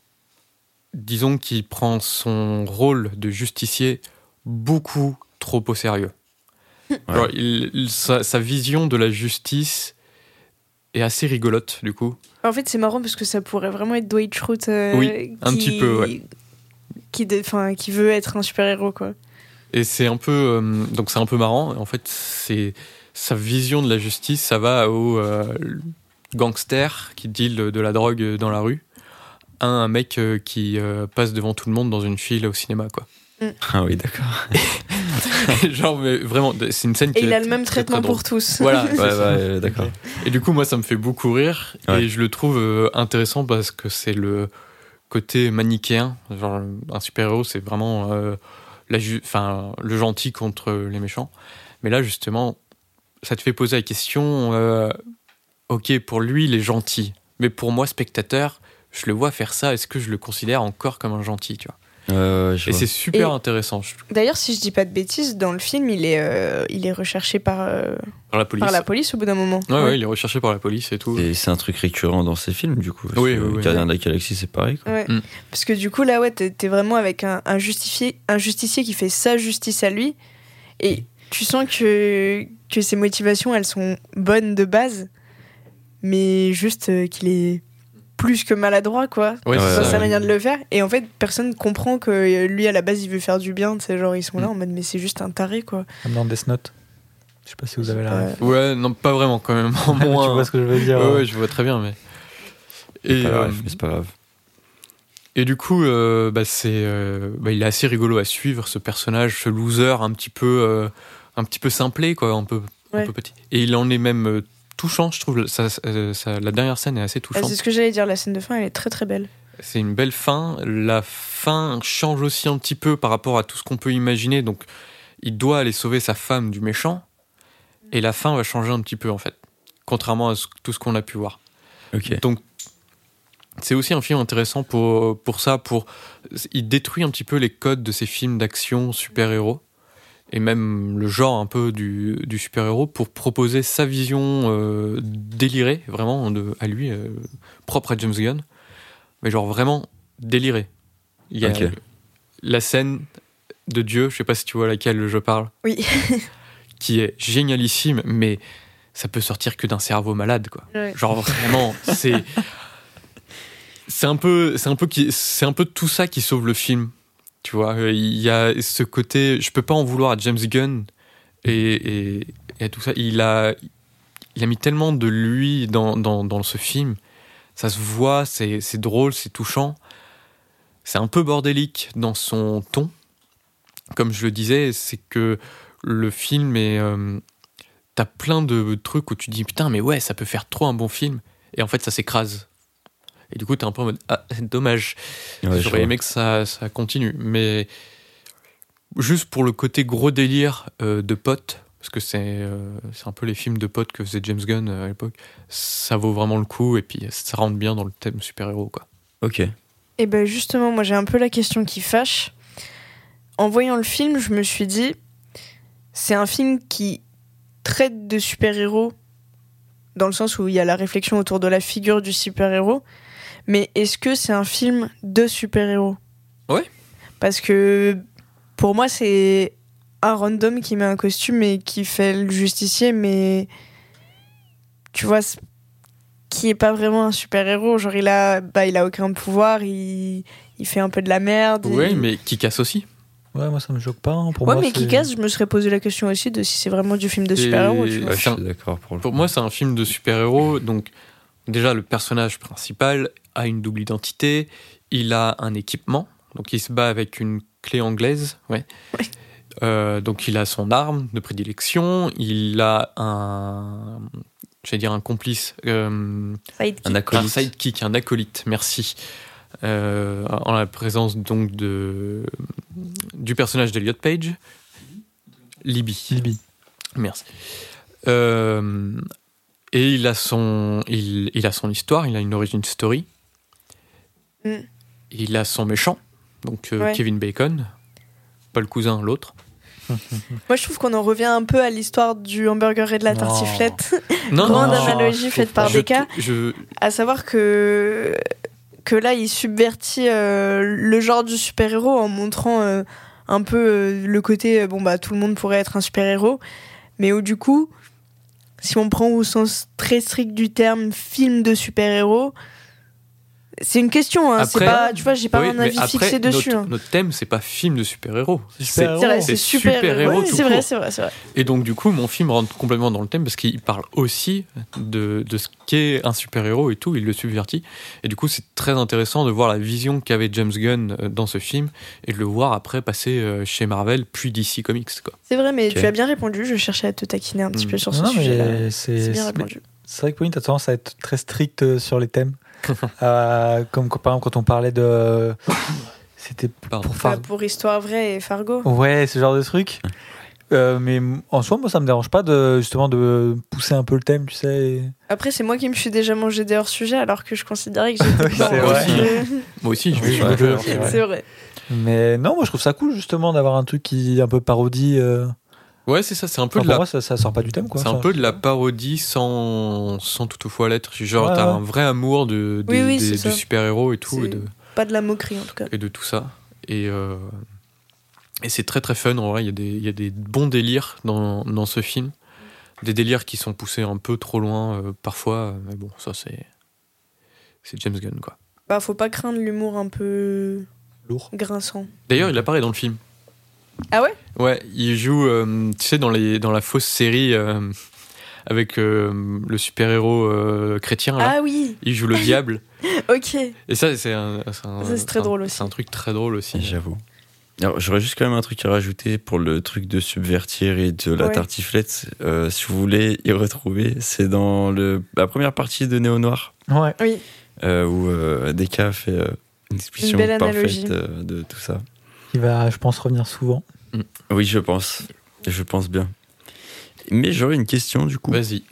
disons qu'il prend son rôle de justicier beaucoup trop au sérieux. Genre, il- il- sa, sa vision de la justice est assez rigolote, du coup. En fait, c'est marrant parce que ça pourrait vraiment être Dwight Schrute euh, Oui, un petit peu, ouais. Qui, dé- enfin, qui veut être un super-héros, quoi. Et c'est un peu, euh, donc c'est un peu marrant. En fait, c'est sa vision de la justice, ça va au euh, gangster qui deal de la drogue dans la rue, à un mec euh, qui euh, passe devant tout le monde dans une file au cinéma, quoi. Ah oui, d'accord. Genre, mais vraiment, c'est une scène qui Et il a le même très, traitement pour tous. Voilà, Ouais, ouais, d'accord. Et du coup, moi, ça me fait beaucoup rire. Ouais. Et je le trouve intéressant parce que c'est le côté manichéen. Un super-héros, c'est vraiment euh, la enfin, le gentil contre les méchants. Mais là, justement, ça te fait poser la question euh, ok, pour lui, il est gentil. Mais pour moi, spectateur, je le vois faire ça. Est-ce que je le considère encore comme un gentil, tu vois? Et c'est super Et- intéressant D'ailleurs, si je dis pas de bêtises, dans le film, il est, euh, il est recherché par, euh, par la police. par la police au bout d'un moment. Ouais, ouais, il est recherché par la police et tout. Et c'est un truc récurrent dans ces films, du coup. Oui, oui, oui. Gardien de la Galaxie, c'est pareil. Quoi. Ouais. Mm. Parce que du coup, là, ouais, t'es t'es vraiment avec un, un, justifié, un justicier qui fait sa justice à lui. Et tu sens que, que ses motivations, elles sont bonnes de base, mais juste euh, qu'il est plus que maladroit, quoi. Ouais, c'est ça. sa manière de le faire. Et en fait, personne comprend que euh, lui, à la base, il veut faire du bien. C'est genre, ils sont là en mode, mais c'est juste un taré, quoi. Comme dans Death Note. Je sais pas si vous avez la Euh, ref. Ouais, non, pas vraiment quand même. En tu moins. vois ce que je veux dire Ouais, hein. ouais, je vois très bien, mais. Et, Pas euh, mais c'est pas grave. et du coup, euh, bah, c'est, euh, bah, il est assez rigolo à suivre ce personnage, ce loser un petit peu, euh, un petit peu simplé, quoi, un peu, un peu petit. Et il en est même euh, touchant, je trouve. Ça, ça- ça- la dernière scène est assez ah, touchante. c'est ce que j'allais dire, la scène de fin, elle est très très belle. C'est une belle fin. La fin change aussi un petit peu par rapport à tout ce qu'on peut imaginer. Donc, il doit aller sauver sa femme du méchant. Et la fin va changer un petit peu, en fait. Contrairement à ce- tout ce qu'on a pu voir. Donc, c'est aussi un film intéressant pour, pour ça. Pour, il détruit un petit peu les codes de ces films d'action super-héros. Et même le genre un peu du, du super-héros pour proposer sa vision euh, délirée, vraiment, de, à lui, euh, propre à James Gunn. Mais genre vraiment délirée. Il y a la scène de Dieu, je sais pas si tu vois laquelle je parle, Oui. qui est génialissime, mais ça peut sortir que d'un cerveau malade, quoi. Ouais. Genre vraiment, c'est c'est un peu c'est un peu c'est un peu tout ça qui sauve le film. Tu vois, Euh, il y a ce côté, je peux pas en vouloir à James Gunn et, tout ça. Il a il a mis tellement de lui dans, ce film. Ça se voit, c'est c'est drôle, c'est touchant. C'est un peu bordélique dans son ton. Comme je le disais, c'est que le film est. euh, T'as plein de trucs où tu dis putain, mais ouais, ça peut faire trop un bon film. Et en fait, ça s'écrase. Et du coup, t'es un peu en mode ah, dommage. Ouais, J'aurais aimé que ça, ça continue. Mais juste pour le côté gros délire euh, de potes, parce que c'est euh, c'est un peu les films de potes que faisait James Gunn euh, à l'époque, ça vaut vraiment le coup. Et puis, ça rentre bien dans le thème super-héros, quoi. Ok. Et ben justement, moi j'ai un peu la question qui fâche. En voyant le film, je me suis dit, c'est un film qui traite de super-héros, dans le sens où il y a la réflexion autour de la figure du super-héros, mais est-ce que c'est un film de super-héros? Ouais. Parce que pour moi, c'est un random qui met un costume et qui fait le justicier, mais tu vois, qui est pas vraiment un super-héros. Genre, il a, bah, il a aucun pouvoir, il, il fait un peu de la merde. Il- mais qui casse aussi. Ouais, moi ça me choque pas. hein. Pour ouais, moi, mais qui casse, je me serais posé la question aussi de si c'est vraiment du film de super-héros. Et-. Ouais, d'accord pour le Pour moi, c'est un film de super-héros. Donc, déjà, le personnage principal a une double identité. Il a un équipement. Donc, il se bat avec une clé anglaise. Ouais. Ouais. Euh, donc, il a son arme de prédilection. Il a un. J'allais dire un complice. euh, Sidekick. Un un acolyte. sidekick, un acolyte, merci. Euh, en la présence donc de, du personnage d'Eliot Page. Libby. Libby. Merci. Euh, et il a son, il, il a son histoire, il a une origin story. Mm. Il a son méchant, donc euh, Ouais. Kevin Bacon, pas le cousin, l'autre. Moi, je trouve qu'on en revient un peu à l'histoire du hamburger et de la tartiflette. Non, Grande analogie faite par Becca. je, À savoir que, que là, il subvertit euh, le genre du super-héros en montrant euh, un peu euh, le côté, bon, bah, tout le monde pourrait être un super-héros. Mais où, du coup, si on prend au sens très strict du terme film de super-héros, c'est une question, hein, c'est Après- pas, tu vois, j'ai pas Oui, un avis après, fixé dessus. Notre, hein. notre thème, c'est pas film de super-héros. C'est C'est super-héros. C'est vrai, c'est vrai, court. c'est vrai, c'est vrai. Et donc, du coup, mon film rentre complètement dans le thème parce qu'il parle aussi de, de ce qu'est un super-héros et tout, il le subvertit. Et du coup, c'est très intéressant de voir la vision qu'avait James Gunn euh, dans ce film et de le voir après passer euh, chez Marvel puis DC Comics. C'est vrai, mais tu as bien répondu. Je cherchais à te taquiner un petit Mm. peu sur Non, ce sujet-là. mais c'est bien répondu. c'est vrai que Pauline, t'as tendance à être très strict euh, sur les thèmes. Euh, comme par exemple quand on parlait de. C'était pour Histoire Vraie et Fargo. Ouais, ce genre de truc. Euh, mais en soi, moi, ça me dérange pas de justement de pousser un peu le thème, tu sais. et- Après, c'est moi qui me suis déjà mangé des hors-sujets alors que je considérais que j'étais Oui, dedans. c'est vrai. Euh, Moi aussi, je me suis pas c'est vrai. Mais non, moi, je trouve ça cool justement d'avoir un truc qui est un peu parodie. euh. Ouais, c'est ça, c'est un peu Enfin, de pour la moi, ça, ça sort pas du thème, quoi. C'est un peu de la parodie sans, sans toutefois l'être. Genre, Ouais, t'as ouais. un vrai amour de, Oui, des- oui, des- c'est du super-héros et tout, et C'est- de, Pas de la moquerie en tout cas. et de tout ça. Et, euh, et c'est très très fun, en vrai. Il y, a des- il y a des bons délires dans, dans ce film. Des délires qui sont poussés un peu trop loin euh, parfois. Mais bon, ça, c'est. C'est James Gunn, quoi. Bah, faut pas craindre l'humour un peu lourd. grinçant. D'ailleurs, il apparaît dans le film. Ah ouais? Ouais, il joue, euh, tu sais, dans, les, dans la fausse série euh, avec euh, le super-héros euh, chrétien, là. Ah oui, Il joue le diable. ok. Et ça, c'est un, c'est un- Ça, c'est très un- drôle aussi. C'est un truc très drôle aussi. J'avoue. Alors, j'aurais juste quand même un truc à rajouter pour le truc de subvertir et de la Ouais. tartiflette. Euh, si vous voulez y retrouver, c'est dans le, la première partie de Néo Noir, Ouais. Oui, euh, où euh, Deka fait euh, une explication parfaite euh, de tout ça. Il va, je pense, revenir souvent. Oui, je pense. Je pense bien. Mais j'aurais une question du coup. Vas-y.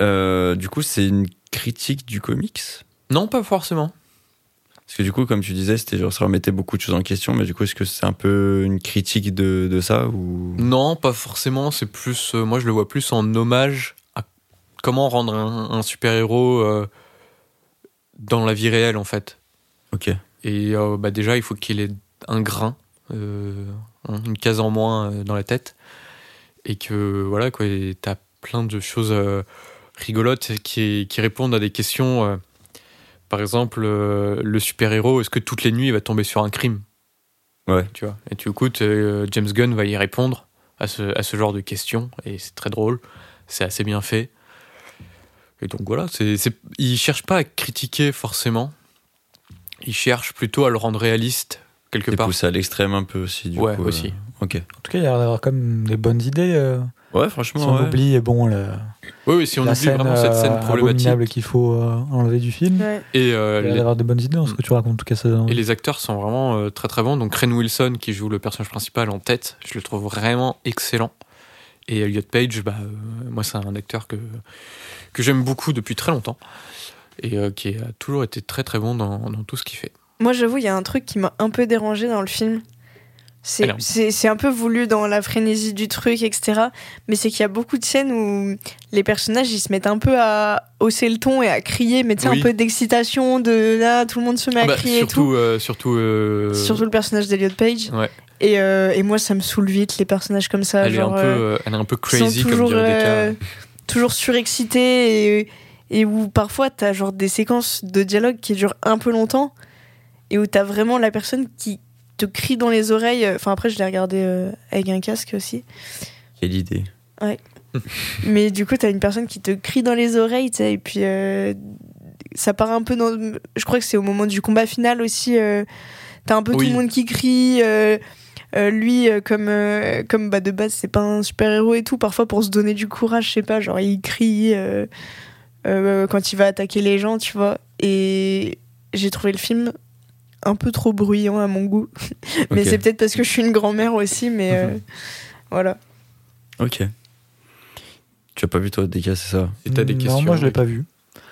Euh, du coup, c'est une critique du comics? Non, pas forcément. Parce que du coup, comme tu disais, c'était genre ça remettait beaucoup de choses en question, mais du coup, est-ce que c'est un peu une critique de, de ça ou? Non, pas forcément. C'est plus, euh, moi, je le vois plus en hommage à comment rendre un, un super-héros euh, dans la vie réelle, en fait. Ok. Et euh, bah, déjà, il faut qu'il ait un grain, euh, une case en moins euh, dans la tête. Et que, voilà, quoi, t'as plein de choses euh, rigolotes qui, qui répondent à des questions. par exemple, le super-héros, est-ce que toutes les nuits, il va tomber sur un crime? Ouais. Tu vois. Et tu écoutes, euh, James Gunn va y répondre à ce, à ce genre de questions. Et c'est très drôle. C'est assez bien fait. Et donc voilà, c'est, c'est, il cherche pas à critiquer forcément. Il cherche plutôt à le rendre réaliste quelque C'est part. poussé à l'extrême un peu aussi, du Ouais, coup. euh, aussi. Ok. En tout cas, il y a l'air d'avoir comme des bonnes idées. euh, Ouais, si franchement, on ouais. oublie, bon, la, Oui, oui, si on la oublie scène, vraiment cette scène euh, problématique. qu'il faut euh, enlever du film. ouais. Et, euh, Il y a l'air les, d'avoir de bonnes idées dans ce que tu racontes. En tout cas, ça et les acteurs sont vraiment euh, très très bons. Donc Ren Wilson qui joue le personnage principal en tête, je le trouve vraiment excellent. Et Elliot Page, bah, euh, moi c'est un acteur que, que j'aime beaucoup depuis très longtemps. Et euh, qui a toujours été très très bon dans, dans tout ce qu'il fait. Moi, j'avoue, il y a un truc qui m'a un peu dérangé dans le film. C'est un peu voulu dans la frénésie du truc, etc. Mais c'est qu'il y a beaucoup de scènes où les personnages ils se mettent un peu à hausser le ton et à crier, mais tu sais, Oui. un peu d'excitation, de là, tout le monde se met à Bah, crier surtout, euh, surtout, euh, et tout. Surtout le personnage d'Eliot Page. Ouais. Et, euh, et moi, ça me saoule vite, les personnages comme ça. elle, est un peu, euh, euh, elle est un peu crazy comme toujours, dirait euh, Deka. toujours surexcités et, et où parfois t'as genre des séquences de dialogue qui durent un peu longtemps et où t'as vraiment la personne qui te crie dans les oreilles. Enfin après je l'ai regardé euh, avec un casque aussi, Quelle idée. mais du coup t'as une personne qui te crie dans les oreilles, tu sais, et puis euh, ça part un peu dans. Je crois que c'est au moment du combat final aussi. euh, t'as un peu tout le monde qui crie. euh, euh, lui, euh, comme, euh, comme bah, de base, c'est pas un super-héros et tout, parfois pour se donner du courage, je sais pas, genre il crie euh, euh, quand il va attaquer les gens, tu vois. Et j'ai trouvé le film un peu trop bruyant à mon goût. mais c'est peut-être parce que je suis une grand-mère aussi, mais euh, voilà. Ok. Tu as pas vu toi Deka, c'est ça? Et t'as des non, questions moi, je l'ai pas vu.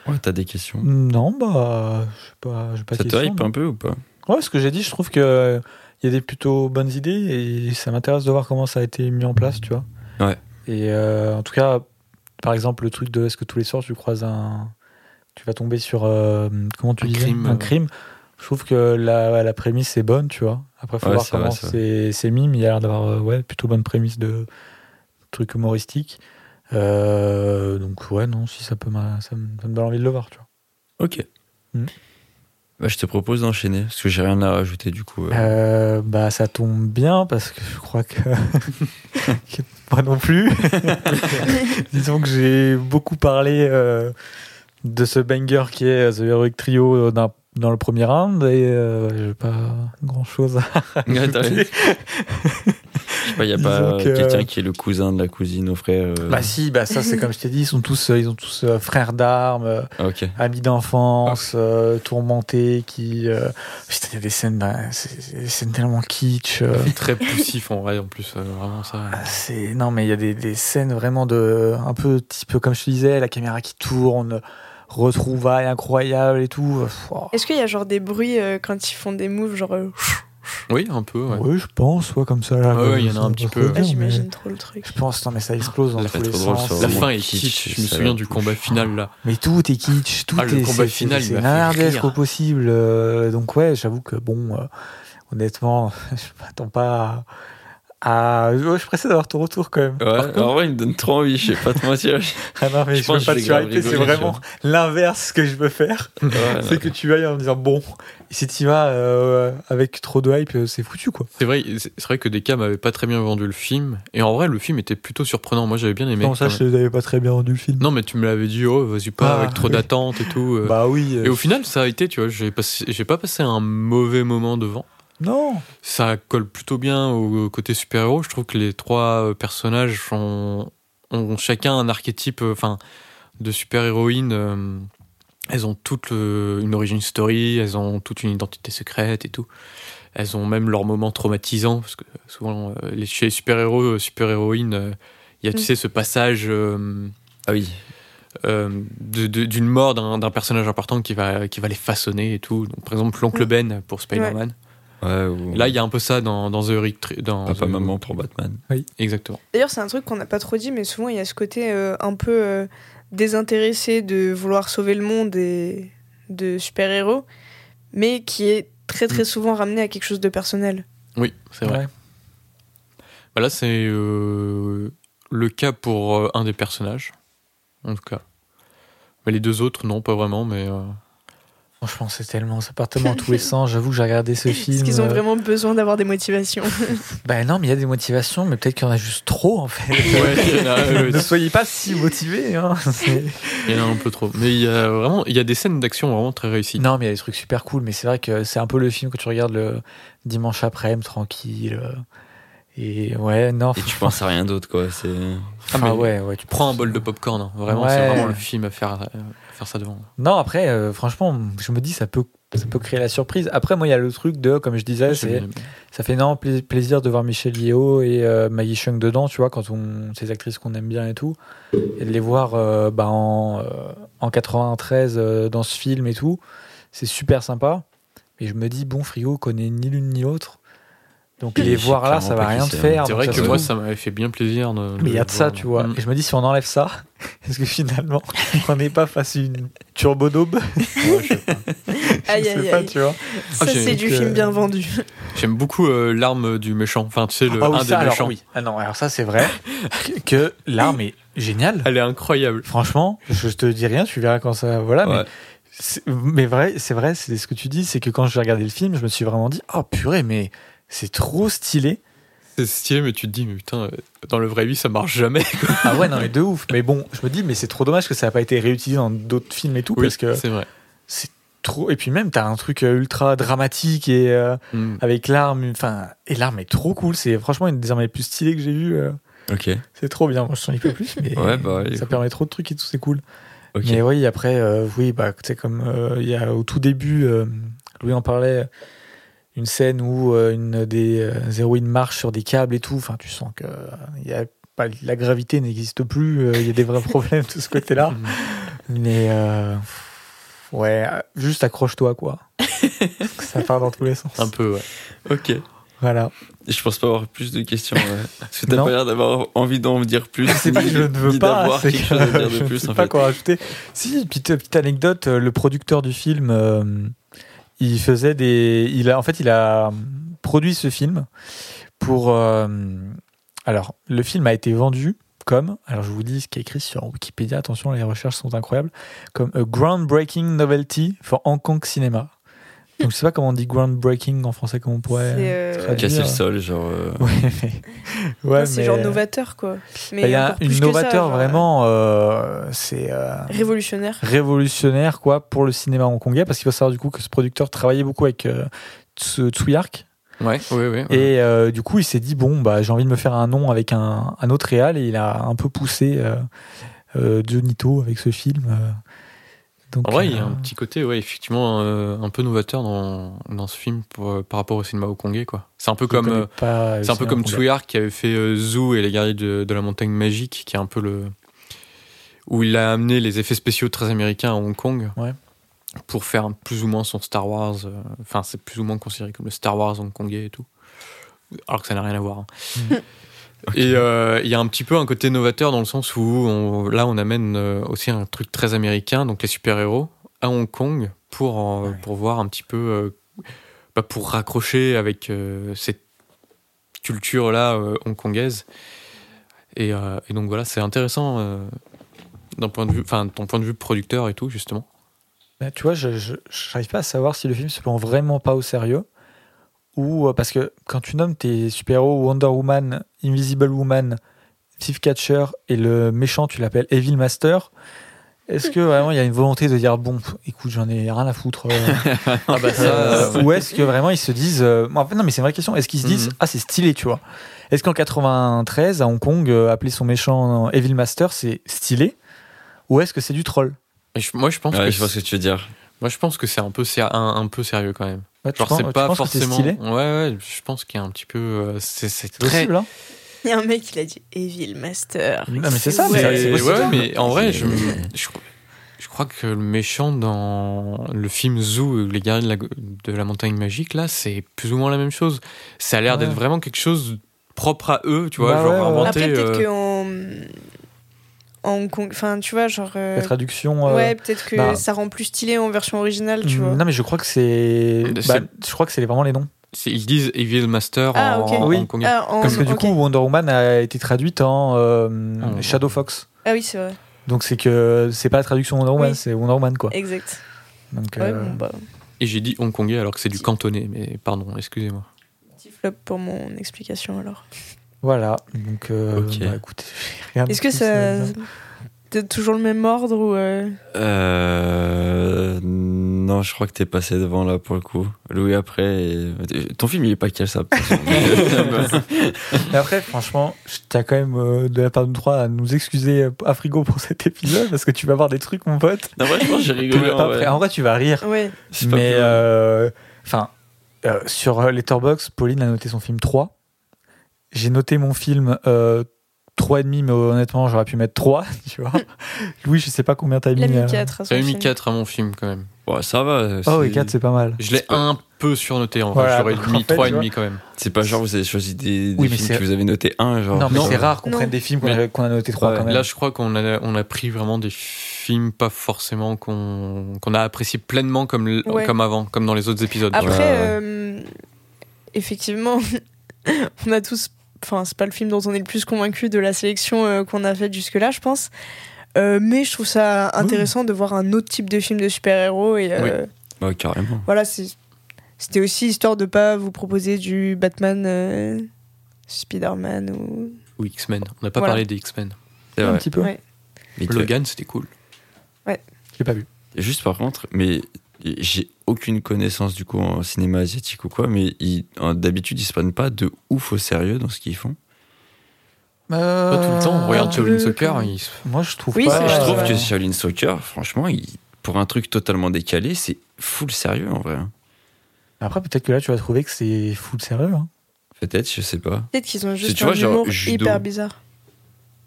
Ouais, t'as des questions. Non, bah, je sais pas. j'ai pas Ça te hype un peu ou pas? Ouais, ce que j'ai dit, je trouve que euh, il y a des plutôt bonnes idées et ça m'intéresse de voir comment ça a été mis en place, tu vois. Ouais. Et euh, en tout cas, par exemple, le truc de est-ce que tous les soirs tu croises un. Tu vas tomber sur. euh, comment tu Un disais? crime, Un euh. crime. Je trouve que la, la prémisse est bonne, tu vois. Après, faut Ouais, voir comment c'est mais il y a l'air d'avoir euh, ouais, plutôt bonne prémisse de truc humoristique. Euh, donc, ouais, non, si ça peut ça me ça me donne envie de le voir, tu vois. Ok. Mhm. Bah, je te propose d'enchaîner parce que j'ai rien à rajouter du coup. euh. Euh, bah ça tombe bien parce que je crois que, moi non plus. Disons que j'ai beaucoup parlé euh, de ce banger qui est The Heroic Trio dans, dans le premier round et euh, j'ai pas grand chose à Ouais, je sais pas, il y a Disons pas que- quelqu'un qui est le cousin de la cousine au frère. euh, Bah si, bah ça c'est comme je t'ai dit, ils sont tous, euh, ils ont tous euh, frères d'armes, ah, amis d'enfance, euh, tourmentés, qui. euh, Putain, il y a des scènes, bah, c'est c'est des scènes tellement kitsch. euh, Très poussif en vrai, en plus, euh, vraiment ça. C'est non mais il y a des, des scènes vraiment de un peu type comme je te disais la caméra qui tourne retrouvailles incroyables et tout. Oh. Est-ce qu'il y a genre des bruits euh, quand ils font des moves, genre. euh, Oui, un peu, ouais. Oui je pense ouais comme ça. Là, Ouais, il y en a un petit peu. Ah, J'imagine mais trop le truc. Je pense non mais ça explose dans Ça tous fait les drôle sens. La fin est kitsch, je me souviens du combat final là. Mais tout est kitsch, tout Ah, le est combat c'est- final, c'est il m'a fait nardesque rire. au possible. euh, donc ouais, j'avoue que bon, euh, honnêtement, je m'attends pas à. Ouais, je pressé d'avoir ton retour quand même. Ouais, en vrai, il me donne trop envie, je sais pas te mentir. Ah non, mais Je je, pense veux pas que te surhyper, c'est vraiment l'inverse que je veux faire. Ouais, c'est que tu ailles en disant bon, si tu vas euh, avec trop de hype, euh, c'est foutu quoi. C'est vrai, c'est vrai que Deka m'avait pas très bien vendu le film. Et en vrai, le film était plutôt surprenant. Moi, j'avais bien aimé. Non, ça, je même. les avais pas très bien rendu le film? Non, mais tu me l'avais dit, oh, vas-y pas Ah, avec trop oui. d'attente et tout. euh. Bah oui. euh, Et au final, ça a été, tu vois, j'ai pas passé un mauvais moment devant. Non. Ça colle plutôt bien au côté super-héros. Je trouve que les trois euh, personnages ont, ont chacun un archétype euh, enfin, de super-héroïne. euh, elles ont toutes le- une origin story, elles ont toute une identité secrète et tout. Elles ont même leurs moments traumatisants, parce que souvent, les, chez les super-héros, super-héroïnes, il y a, tu Mm. sais, ce passage euh, Ah oui. euh, d'une mort d'un d'un personnage important qui va, qui va les façonner et tout. Donc, par exemple, l'oncle Mm. Ben pour Spider-Man. Ouais, ou Là, il y a un peu ça dans, dans The Tri- dans papa The- maman pour Batman. Exactement. D'ailleurs, c'est un truc qu'on n'a pas trop dit, mais souvent il y a ce côté euh, un peu euh, désintéressé de vouloir sauver le monde et de super-héros, mais qui est très très souvent ramené à quelque chose de personnel. Oui, c'est vrai. Ouais. Bah là, c'est euh, le cas pour euh, un des personnages, en tout cas. Mais les deux autres, non, pas vraiment, mais. Euh, Franchement, c'est tellement, ça part tellement dans tous les sens. J'avoue que j'ai regardé ce film. Est-ce qu'ils ont euh, vraiment besoin d'avoir des motivations Bah non, mais il y a des motivations, mais peut-être qu'il y en a juste trop en fait. Ouais, il y en a, ne soyez pas si motivés. Hein. C'est- il y en a un peu trop. Mais il y a vraiment, il y a des scènes d'action vraiment très réussies. Non, mais il y a des trucs super cool, mais c'est vrai que c'est un peu le film que tu regardes le dimanche après, tranquille. euh, Et ouais, non. Et tu penses à rien d'autre, quoi. C'est. Ah, mais ouais, ouais, tu Prends un bol de popcorn. hein. Vraiment, Ouais. c'est vraiment le film à faire, à faire ça devant. Non, après, euh, franchement, je me dis, ça peut, ça peut créer la surprise. Après, moi, il y a le truc de, comme je disais, c'est, ça fait énormément pla- plaisir de voir Michel Yeo et euh, Maggie Chung dedans, tu vois, quand on, ces actrices qu'on aime bien et tout. Et de les voir euh, bah, en, euh, en 93 euh, dans ce film et tout, c'est super sympa. Et je me dis, bon, Frigo connaît ni l'une ni l'autre. Donc Et les sais voir là, ça va rien te c'est, hein. faire. C'est vrai que moi, ça m'avait fait bien plaisir. de- Mais il y a de ça, voir. tu vois. Mm. Et je me dis, si on enlève ça, est-ce que finalement, on n'est pas face à une turbo daube Ouais, je sais pas. Aïe, Je aïe, sais pas, aïe. tu vois. Ça, c'est du donc, euh, film bien vendu. J'aime beaucoup euh, l'arme du méchant. Enfin, tu sais, le, Ah oui, un ça, des alors, méchants. oui. Ah non, alors ça, c'est vrai que- l'arme est géniale. Elle est incroyable. Franchement, je te dis rien, tu verras quand ça. Voilà, Ouais. mais. c'est- Mais vrai, c'est vrai, c'est ce que tu dis, c'est que quand j'ai regardé le film, je me suis vraiment dit, oh purée, mais c'est trop stylé. C'est stylé, mais tu te dis, mais putain, euh, dans le vrai vie, ça marche jamais. quoi. Ah ouais, non mais de ouf. Mais bon, je me dis, mais c'est trop dommage que ça n'a pas été réutilisé dans d'autres films et tout, Oui, parce que c'est vrai. c'est trop. Et puis même, t'as un truc euh, ultra dramatique et euh, Mm. avec l'arme, enfin, et l'arme est trop cool. C'est franchement une des armes les plus stylées que j'ai vues. euh, Ok. c'est trop bien. Moi, je t'en dis pas plus, mais Ouais, bah, ça permet trop de trucs et tout, c'est cool. Ok. Mais oui, après, euh, oui, bah, tu sais, comme euh, il y a au tout début, euh, Louis en parlait, une scène où euh, une des euh, héroïnes marche sur des câbles et tout. Enfin, tu sens que euh, il y a pas, la gravité n'existe plus. euh, Il y a des vrais problèmes de ce côté-là. Mais euh, ouais, juste accroche-toi, quoi. Parce que ça part dans tous les sens. Un peu, ouais. Ok. Voilà. Je pense pas avoir plus de questions. Parce que t'as pas l'air d'avoir envie d'en dire plus. C'est pas que je ne veux pas, c'est quelque que chose à dire je de plus, sais en pas fait. quoi rajouter. Si, petite, petite anecdote, le producteur du film, euh, il faisait des, il a, en fait, il a produit ce film pour, euh, alors, le film a été vendu comme, alors je vous dis ce qui est écrit sur Wikipédia, attention, les recherches sont incroyables, comme a groundbreaking novelty for Hong Kong cinema. Donc je sais pas comment on dit groundbreaking en français, comment on pourrait C'est, euh, traduire. Casser le sol, genre. euh, Ouais, mais, ouais, c'est mais- genre novateur, quoi. Mais Bah, il y a une ça, novateur genre, vraiment, euh, c'est euh, Révolutionnaire. révolutionnaire quoi pour le cinéma hongkongais parce qu'il faut savoir du coup que ce producteur travaillait beaucoup avec euh, Tsu- Tsuyark Ouais, ouais, ouais. Et euh, du coup, il s'est dit bon, bah, j'ai envie de me faire un nom avec un, un autre réal, et il a un peu poussé euh, euh, avec ce film. Euh. Donc, En vrai, il y a euh, un petit côté, ouais, effectivement, euh, un peu novateur dans, dans ce film pour, euh, par rapport au cinéma hongkongais, quoi. C'est un peu je comme, euh, c'est un peu cinéma comme hongkongais. Tsuyar qui avait fait euh, Zoo et les guerriers de, de la montagne magique, qui est un peu le où il a amené les effets spéciaux très américains à Hong Kong. Ouais. Pour faire plus ou moins son Star Wars. euh, Enfin, c'est plus ou moins considéré comme le Star Wars hongkongais et tout. Alors que ça n'a rien à voir. hein. Et euh, il y a un petit peu un côté novateur dans le sens où on- là on amène euh, aussi un truc très américain, donc les super-héros, à Hong Kong pour, en- Ouais. pour voir un petit peu, euh, bah, pour raccrocher avec euh, cette culture-là hongkongaise. Et, et donc voilà, c'est intéressant d'un point de vue, enfin, ton point de vue producteur et tout justement. Bah, tu vois, je n'arrive pas à savoir si le film se prend vraiment pas au sérieux. Ou euh, parce que quand tu nommes tes super-héros Wonder Woman, Invisible Woman, Thief Catcher et le méchant, tu l'appelles Evil Master. Est-ce que vraiment il y a une volonté de dire bon, écoute, j'en ai rien à foutre euh, Ah bah euh, Ou est-ce que vraiment ils se disent. euh, en fait, non, mais c'est une vraie question. Est-ce qu'ils se disent Mhm. ah, c'est stylé, tu vois Est-ce qu'en 93, à Hong Kong, euh, appeler son méchant Evil Master, c'est stylé? Ou est-ce que c'est du troll? Et je- moi je pense Ouais, que je vois ce que tu veux dire. moi je pense que c'est un peu ser- un, un peu sérieux quand même. Ouais, tu Genre penses- c'est tu pas penses que c'est forcément. stylé? Ouais ouais, je pense qu'il y a un petit peu. euh, c'est c'est C'est très. possible, hein? Il y a un mec qui l'a dit Evil Master. Non, mais c'est ça, Mais, ouais, en vrai, je, je, je crois que le méchant dans le film Zoo, les guerriers de la, de la montagne magique, là, c'est plus ou moins la même chose. Ça a l'air Ouais. d'être vraiment quelque chose propre à eux, tu vois, Bah genre ouais, ouais. inventé. Après, peut-être euh, En Hong Kong. Enfin, tu vois, genre. euh, La traduction. euh, Ouais, peut-être que bah- ça rend plus stylé en version originale, tu vois. Non, mais je crois que c'est. Bah, je crois que c'est vraiment les noms. ils disent Evil Master Ah, en, ok. en Oui. hongkongais. Ah, en- Parce que du coup, Wonder Woman a été traduite en euh, Ah. Shadow Fox. Ah oui, c'est vrai. Donc c'est que c'est pas la traduction Wonder Woman, Oui. c'est Wonder Woman quoi. Exact. Donc, Ouais, euh, bon, bah, Et j'ai dit hongkongais alors que c'est du cantonais, mais pardon, excusez-moi. petit flop pour mon explication alors. Voilà. Donc euh, bah, écoute, Est-ce que ça. T'as toujours le même ordre ou. euh, Euh, non, je crois que t'es passé devant là pour le coup. Louis après. et- Ton film il est pas quel ça. Mais après, franchement, je tiens quand même euh, de la part de nous trois à nous excuser à Frigo pour cet épisode parce que tu vas voir des trucs, mon pote. non, vrai, je pense que j'ai rigolé. en vrai. prêt. En vrai, tu vas rire. Ouais. C'est Mais euh, enfin, euh, sur Letterboxd, Pauline a noté son film 3. J'ai noté mon film euh, 3,5, mais honnêtement, j'aurais pu mettre 3, tu vois. Louis, je sais pas combien t'as Il a mis. mis euh, 4 à son J'avais mis film. 4 à mon film quand même. Ouais, ça va. Oh, c'est- et 4, c'est pas mal. Je l'ai un peu surnoté en vrai, Voilà, j'aurais mis fait, 3,5 tu vois. quand même. C'est pas genre vous avez choisi des, des Oui, mais films que vous avez noté un genre. Non, mais c'est rare qu'on prenne des films qu'on Mais- a, a noté 3 Ouais, quand même. Là, je crois qu'on a, on a pris vraiment des films pas forcément qu'on qu'on a apprécié pleinement comme, Ouais. comme avant, comme dans les autres épisodes. Après, euh, effectivement, on a tous. Enfin, c'est pas le film dont on est le plus convaincu de la sélection euh, qu'on a faite jusque-là, je pense. Euh, mais je trouve ça intéressant de voir un autre type de film de super-héros. Et euh, Bah, carrément. voilà, c'était aussi histoire de pas vous proposer du Batman, euh, Spider-Man ou. Ou X-Men. On n'a pas Voilà. parlé des X-Men. Un vrai. petit peu. Ouais. Mais Logan, c'était cool. Je l'ai pas vu. Juste par contre, mais j'ai aucune connaissance du coup en cinéma asiatique ou quoi, mais d'habitude ils se prennent pas de ouf au sérieux dans ce qu'ils font. Pas tout le temps. Euh, Regarde un Shaolin Soccer. il Moi, je trouve Oui, pas. c'est je trouve que Shaolin Soccer, franchement, il- pour un truc totalement décalé, c'est full sérieux en vrai. Après, peut-être que là, tu vas trouver que c'est full sérieux. hein. Peut-être, je sais pas. Peut-être qu'ils ont juste tu vois, un genre, humour hyper bizarre.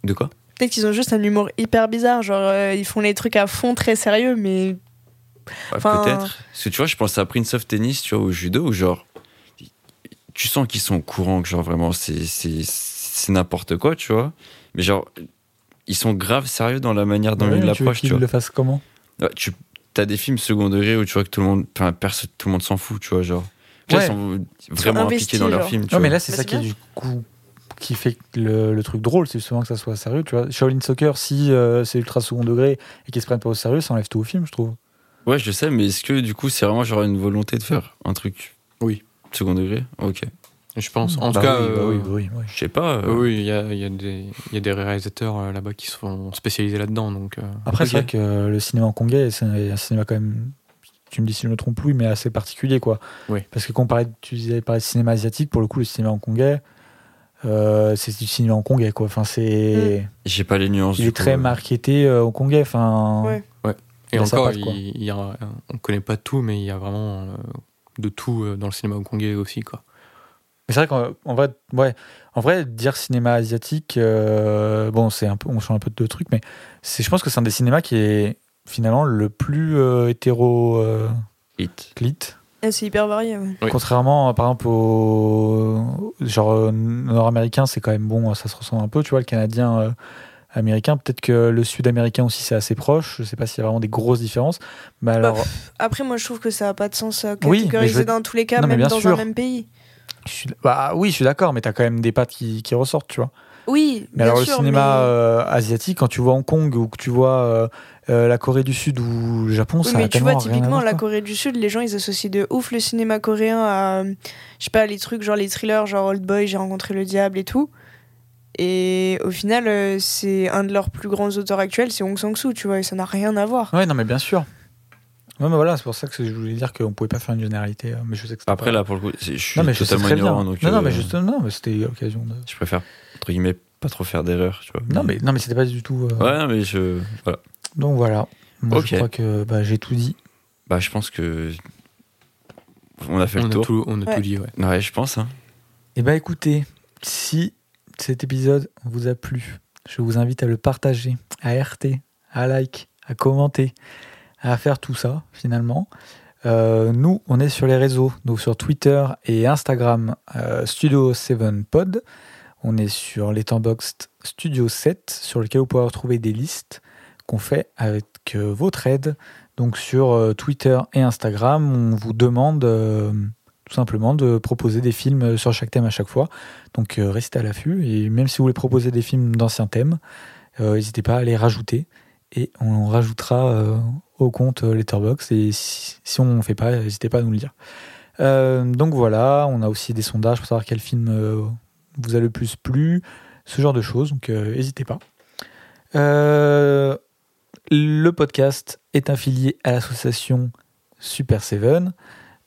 De quoi? Peut-être qu'ils ont juste un humour hyper bizarre. Genre, euh, ils font les trucs à fond très sérieux, mais Ouais, Enfin- Peut-être. Parce que tu vois, je pense à Prince of Tennis, tu vois, au judo, où genre, tu sens qu'ils sont au courant, que genre vraiment, c'est, n'importe quoi, tu vois. Mais genre, ils sont grave sérieux dans la manière dont Ouais, ils mais tu veux l'approchent, tu qu'ils vois. le fassent comment? Ouais, tu as des films second degré où tu vois que tout le monde, enfin, tout le monde s'en fout, tu vois, genre. Là, Ouais. Ils sont vraiment investis, impliqués dans leur film, tu Non, mais là, c'est Bah, ça qui est du coup qui fait le, le truc drôle, c'est justement que ça soit sérieux, tu vois. Shaolin Soccer, si euh, c'est ultra second degré et qu'ils se prennent pas au sérieux, ça enlève tout au film, je trouve. Ouais, je sais, mais est-ce que du coup, c'est vraiment genre une volonté de faire un truc Oui. second degré? Ok. Je pense. En Bah tout cas, oui, bah euh, oui, bah oui, oui. Je sais pas. euh, oui, il y a, il y, a des- il y a des réalisateurs euh, là-bas qui sont spécialisés là-dedans. Donc, euh, Après, Ok. c'est vrai que le cinéma hongkongais, c'est un cinéma quand même tu me dis si je me trompe, oui, mais assez particulier, quoi. Oui. Parce que quand on parlait, tu disais parler de cinéma asiatique, pour le coup, le cinéma hongkongais, euh, c'est du cinéma hongkongais, quoi. Enfin, c'est. J'ai pas les nuances. Il est coup, très euh. marketé euh, hongkongais, enfin. Ouais. Et encore, quoi. il, il y a, on connaît pas tout, mais il y a vraiment euh, de tout euh, dans le cinéma hongkongais aussi, quoi. Mais c'est vrai qu'en en vrai, ouais, en vrai, dire cinéma asiatique, euh, bon, c'est un peu, on change un peu de trucs, mais c'est, je pense que c'est un des cinémas qui est finalement le plus euh, hétéro euh, Hit. clit. Ah, c'est hyper varié. ouais. Oui. Contrairement, par exemple, au genre nord-américain, c'est quand même bon, ça se ressemble un peu, tu vois, le canadien. Euh, américain peut-être que le sud-américain aussi c'est assez proche je sais pas s'il y a vraiment des grosses différences mais alors Après, moi, je trouve que ça n'a pas de sens à Oui, mais catégoriser je- dans tous les cas, Non, même dans sûr. un même pays. je suis- bah oui je suis d'accord mais t'as quand même des pattes qui, qui ressortent tu vois Oui, Mais bien alors sûr, le cinéma mais- euh, asiatique, quand tu vois Hong Kong ou que tu vois euh, euh, la Corée du Sud ou le Japon, Oui, ça a mais tu vois, typiquement, la. Corée du Sud, les gens, ils associent de ouf le cinéma coréen à, euh, je sais pas, les trucs genre les thrillers, genre Old Boy, J'ai rencontré le diable et tout. Et au final, euh, c'est un de leurs plus grands auteurs actuels, c'est Hong Sang-soo, tu vois, et ça n'a rien à voir. Ouais, non, mais bien sûr. Ouais, mais voilà, c'est pour ça que je voulais dire qu'on pouvait pas faire une généralité. euh, Mais je sais que Après, pas- là, pour le coup, je suis non, mais totalement ignorant. Donc, non, non, euh, mais juste, non, mais c'était l'occasion de. Je préfère, entre guillemets, pas trop faire d'erreurs, tu vois. Non, mais non, mais c'était pas du tout. euh, Ouais, non, mais je. Voilà. Donc voilà. Moi, je crois que bah, j'ai tout dit. Bah, je pense que. On a fait On le a, tour. tout, on a Ouais. tout dit, ouais. Ouais, je pense. Hein. Et bah écoutez, si cet épisode vous a plu, je vous invite à le partager, à RT, à like, à commenter, à faire tout ça finalement. Euh, nous, on est sur les réseaux, donc sur Twitter et Instagram, euh, Studio 7 Pod. On est sur Letterboxd Studio 7, sur lequel vous pouvez retrouver des listes qu'on fait avec euh, votre aide. Donc sur Twitter et Instagram, on vous demande tout simplement de proposer des films euh, sur chaque thème à chaque fois. Donc euh, restez à l'affût. Et même si vous voulez proposer des films d'anciens thèmes, euh, n'hésitez pas à les rajouter. Et on rajoutera au compte Letterboxd. Et si, on ne fait pas, n'hésitez pas à nous le dire. Donc voilà, on a aussi des sondages pour savoir quel film vous a le plus plu, ce genre de choses, donc n'hésitez pas. Le podcast est affilié à l'association Super Seven,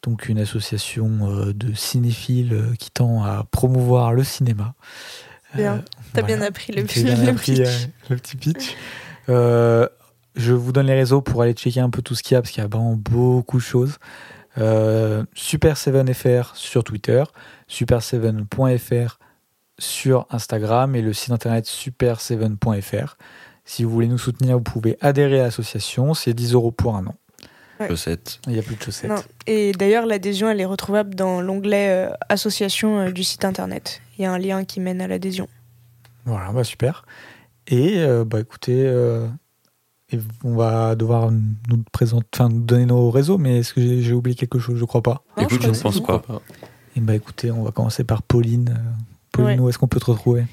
donc une association euh, de cinéphiles euh, qui tend à promouvoir le cinéma. Bien. T'as voilà. bien appris le, J'ai bien le appris, pitch. euh, le petit pitch. Euh, je vous donne les réseaux pour aller checker un peu tout ce qu'il y a, parce qu'il y a vraiment beaucoup de choses. Euh, Super7FR sur Twitter, super7.fr sur Instagram et le site internet super7.fr. Si vous voulez nous soutenir, vous pouvez adhérer à l'association, c'est 10 euros pour un an. Ouais. Chaussettes. Il n'y a plus de chaussettes. Non. Et d'ailleurs, l'adhésion, elle est retrouvable dans l'onglet euh, association euh, du site internet. Il y a un lien qui mène à l'adhésion. Voilà, bah super. Et euh, bah écoutez, euh, et on va devoir nous présenter, enfin nous donner nos réseaux, mais est-ce que j'ai j'ai oublié quelque chose? Je crois pas. Non, Écoute, je c'est pense pas. Et bah écoutez, on va commencer par Pauline. Pauline, Ouais. où est-ce qu'on peut te retrouver?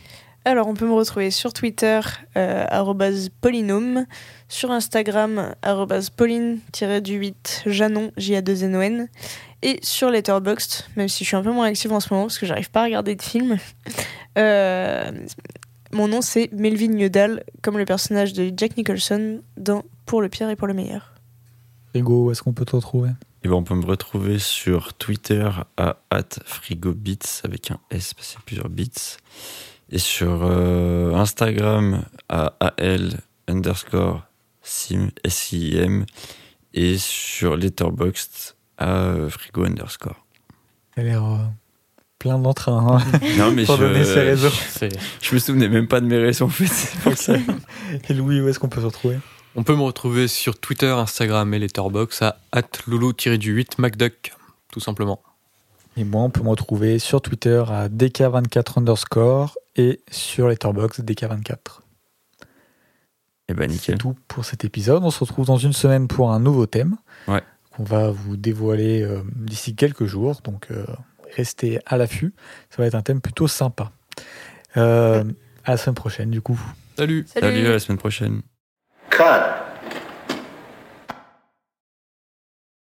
Alors, on peut me retrouver sur Twitter, euh, arrobase polynôme, sur Instagram, arrobase pauline-du-8 Janon, J-A-2-N-O-N, et sur Letterboxd, même si je suis un peu moins active en ce moment parce que j'arrive pas à regarder de films. Euh, mon nom, c'est Melvin Yodal, comme le personnage de Jack Nicholson dans Pour le pire et pour le meilleur. Ego, où est-ce qu'on peut te retrouver? Et ben, on peut me retrouver sur Twitter à frigobits avec un S parce a plusieurs bits. Et sur euh, Instagram à al underscore sim, S-I-M. Et sur Letterboxd à euh, frigo underscore. Il a l'air euh, plein d'entrain hein, Non, mais pour je, donner ses réseaux. C'est- je me souvenais même pas de mes réseaux en fait. Pour ça. Et Louis, où est-ce qu'on peut te retrouver? On peut me retrouver sur Twitter, Instagram et Letterboxd à loulou-du-8 MacDuck, tout simplement. Et moi, on peut me retrouver sur Twitter à DK24 underscore et sur Letterboxd DK24. Et ben C'est nickel. tout pour cet épisode. On se retrouve dans une semaine pour un nouveau thème Ouais. qu'on va vous dévoiler euh, d'ici quelques jours. Donc euh, restez à l'affût. Ça va être un thème plutôt sympa. Euh, À la semaine prochaine, du coup. Salut Salut à la semaine prochaine. Cut.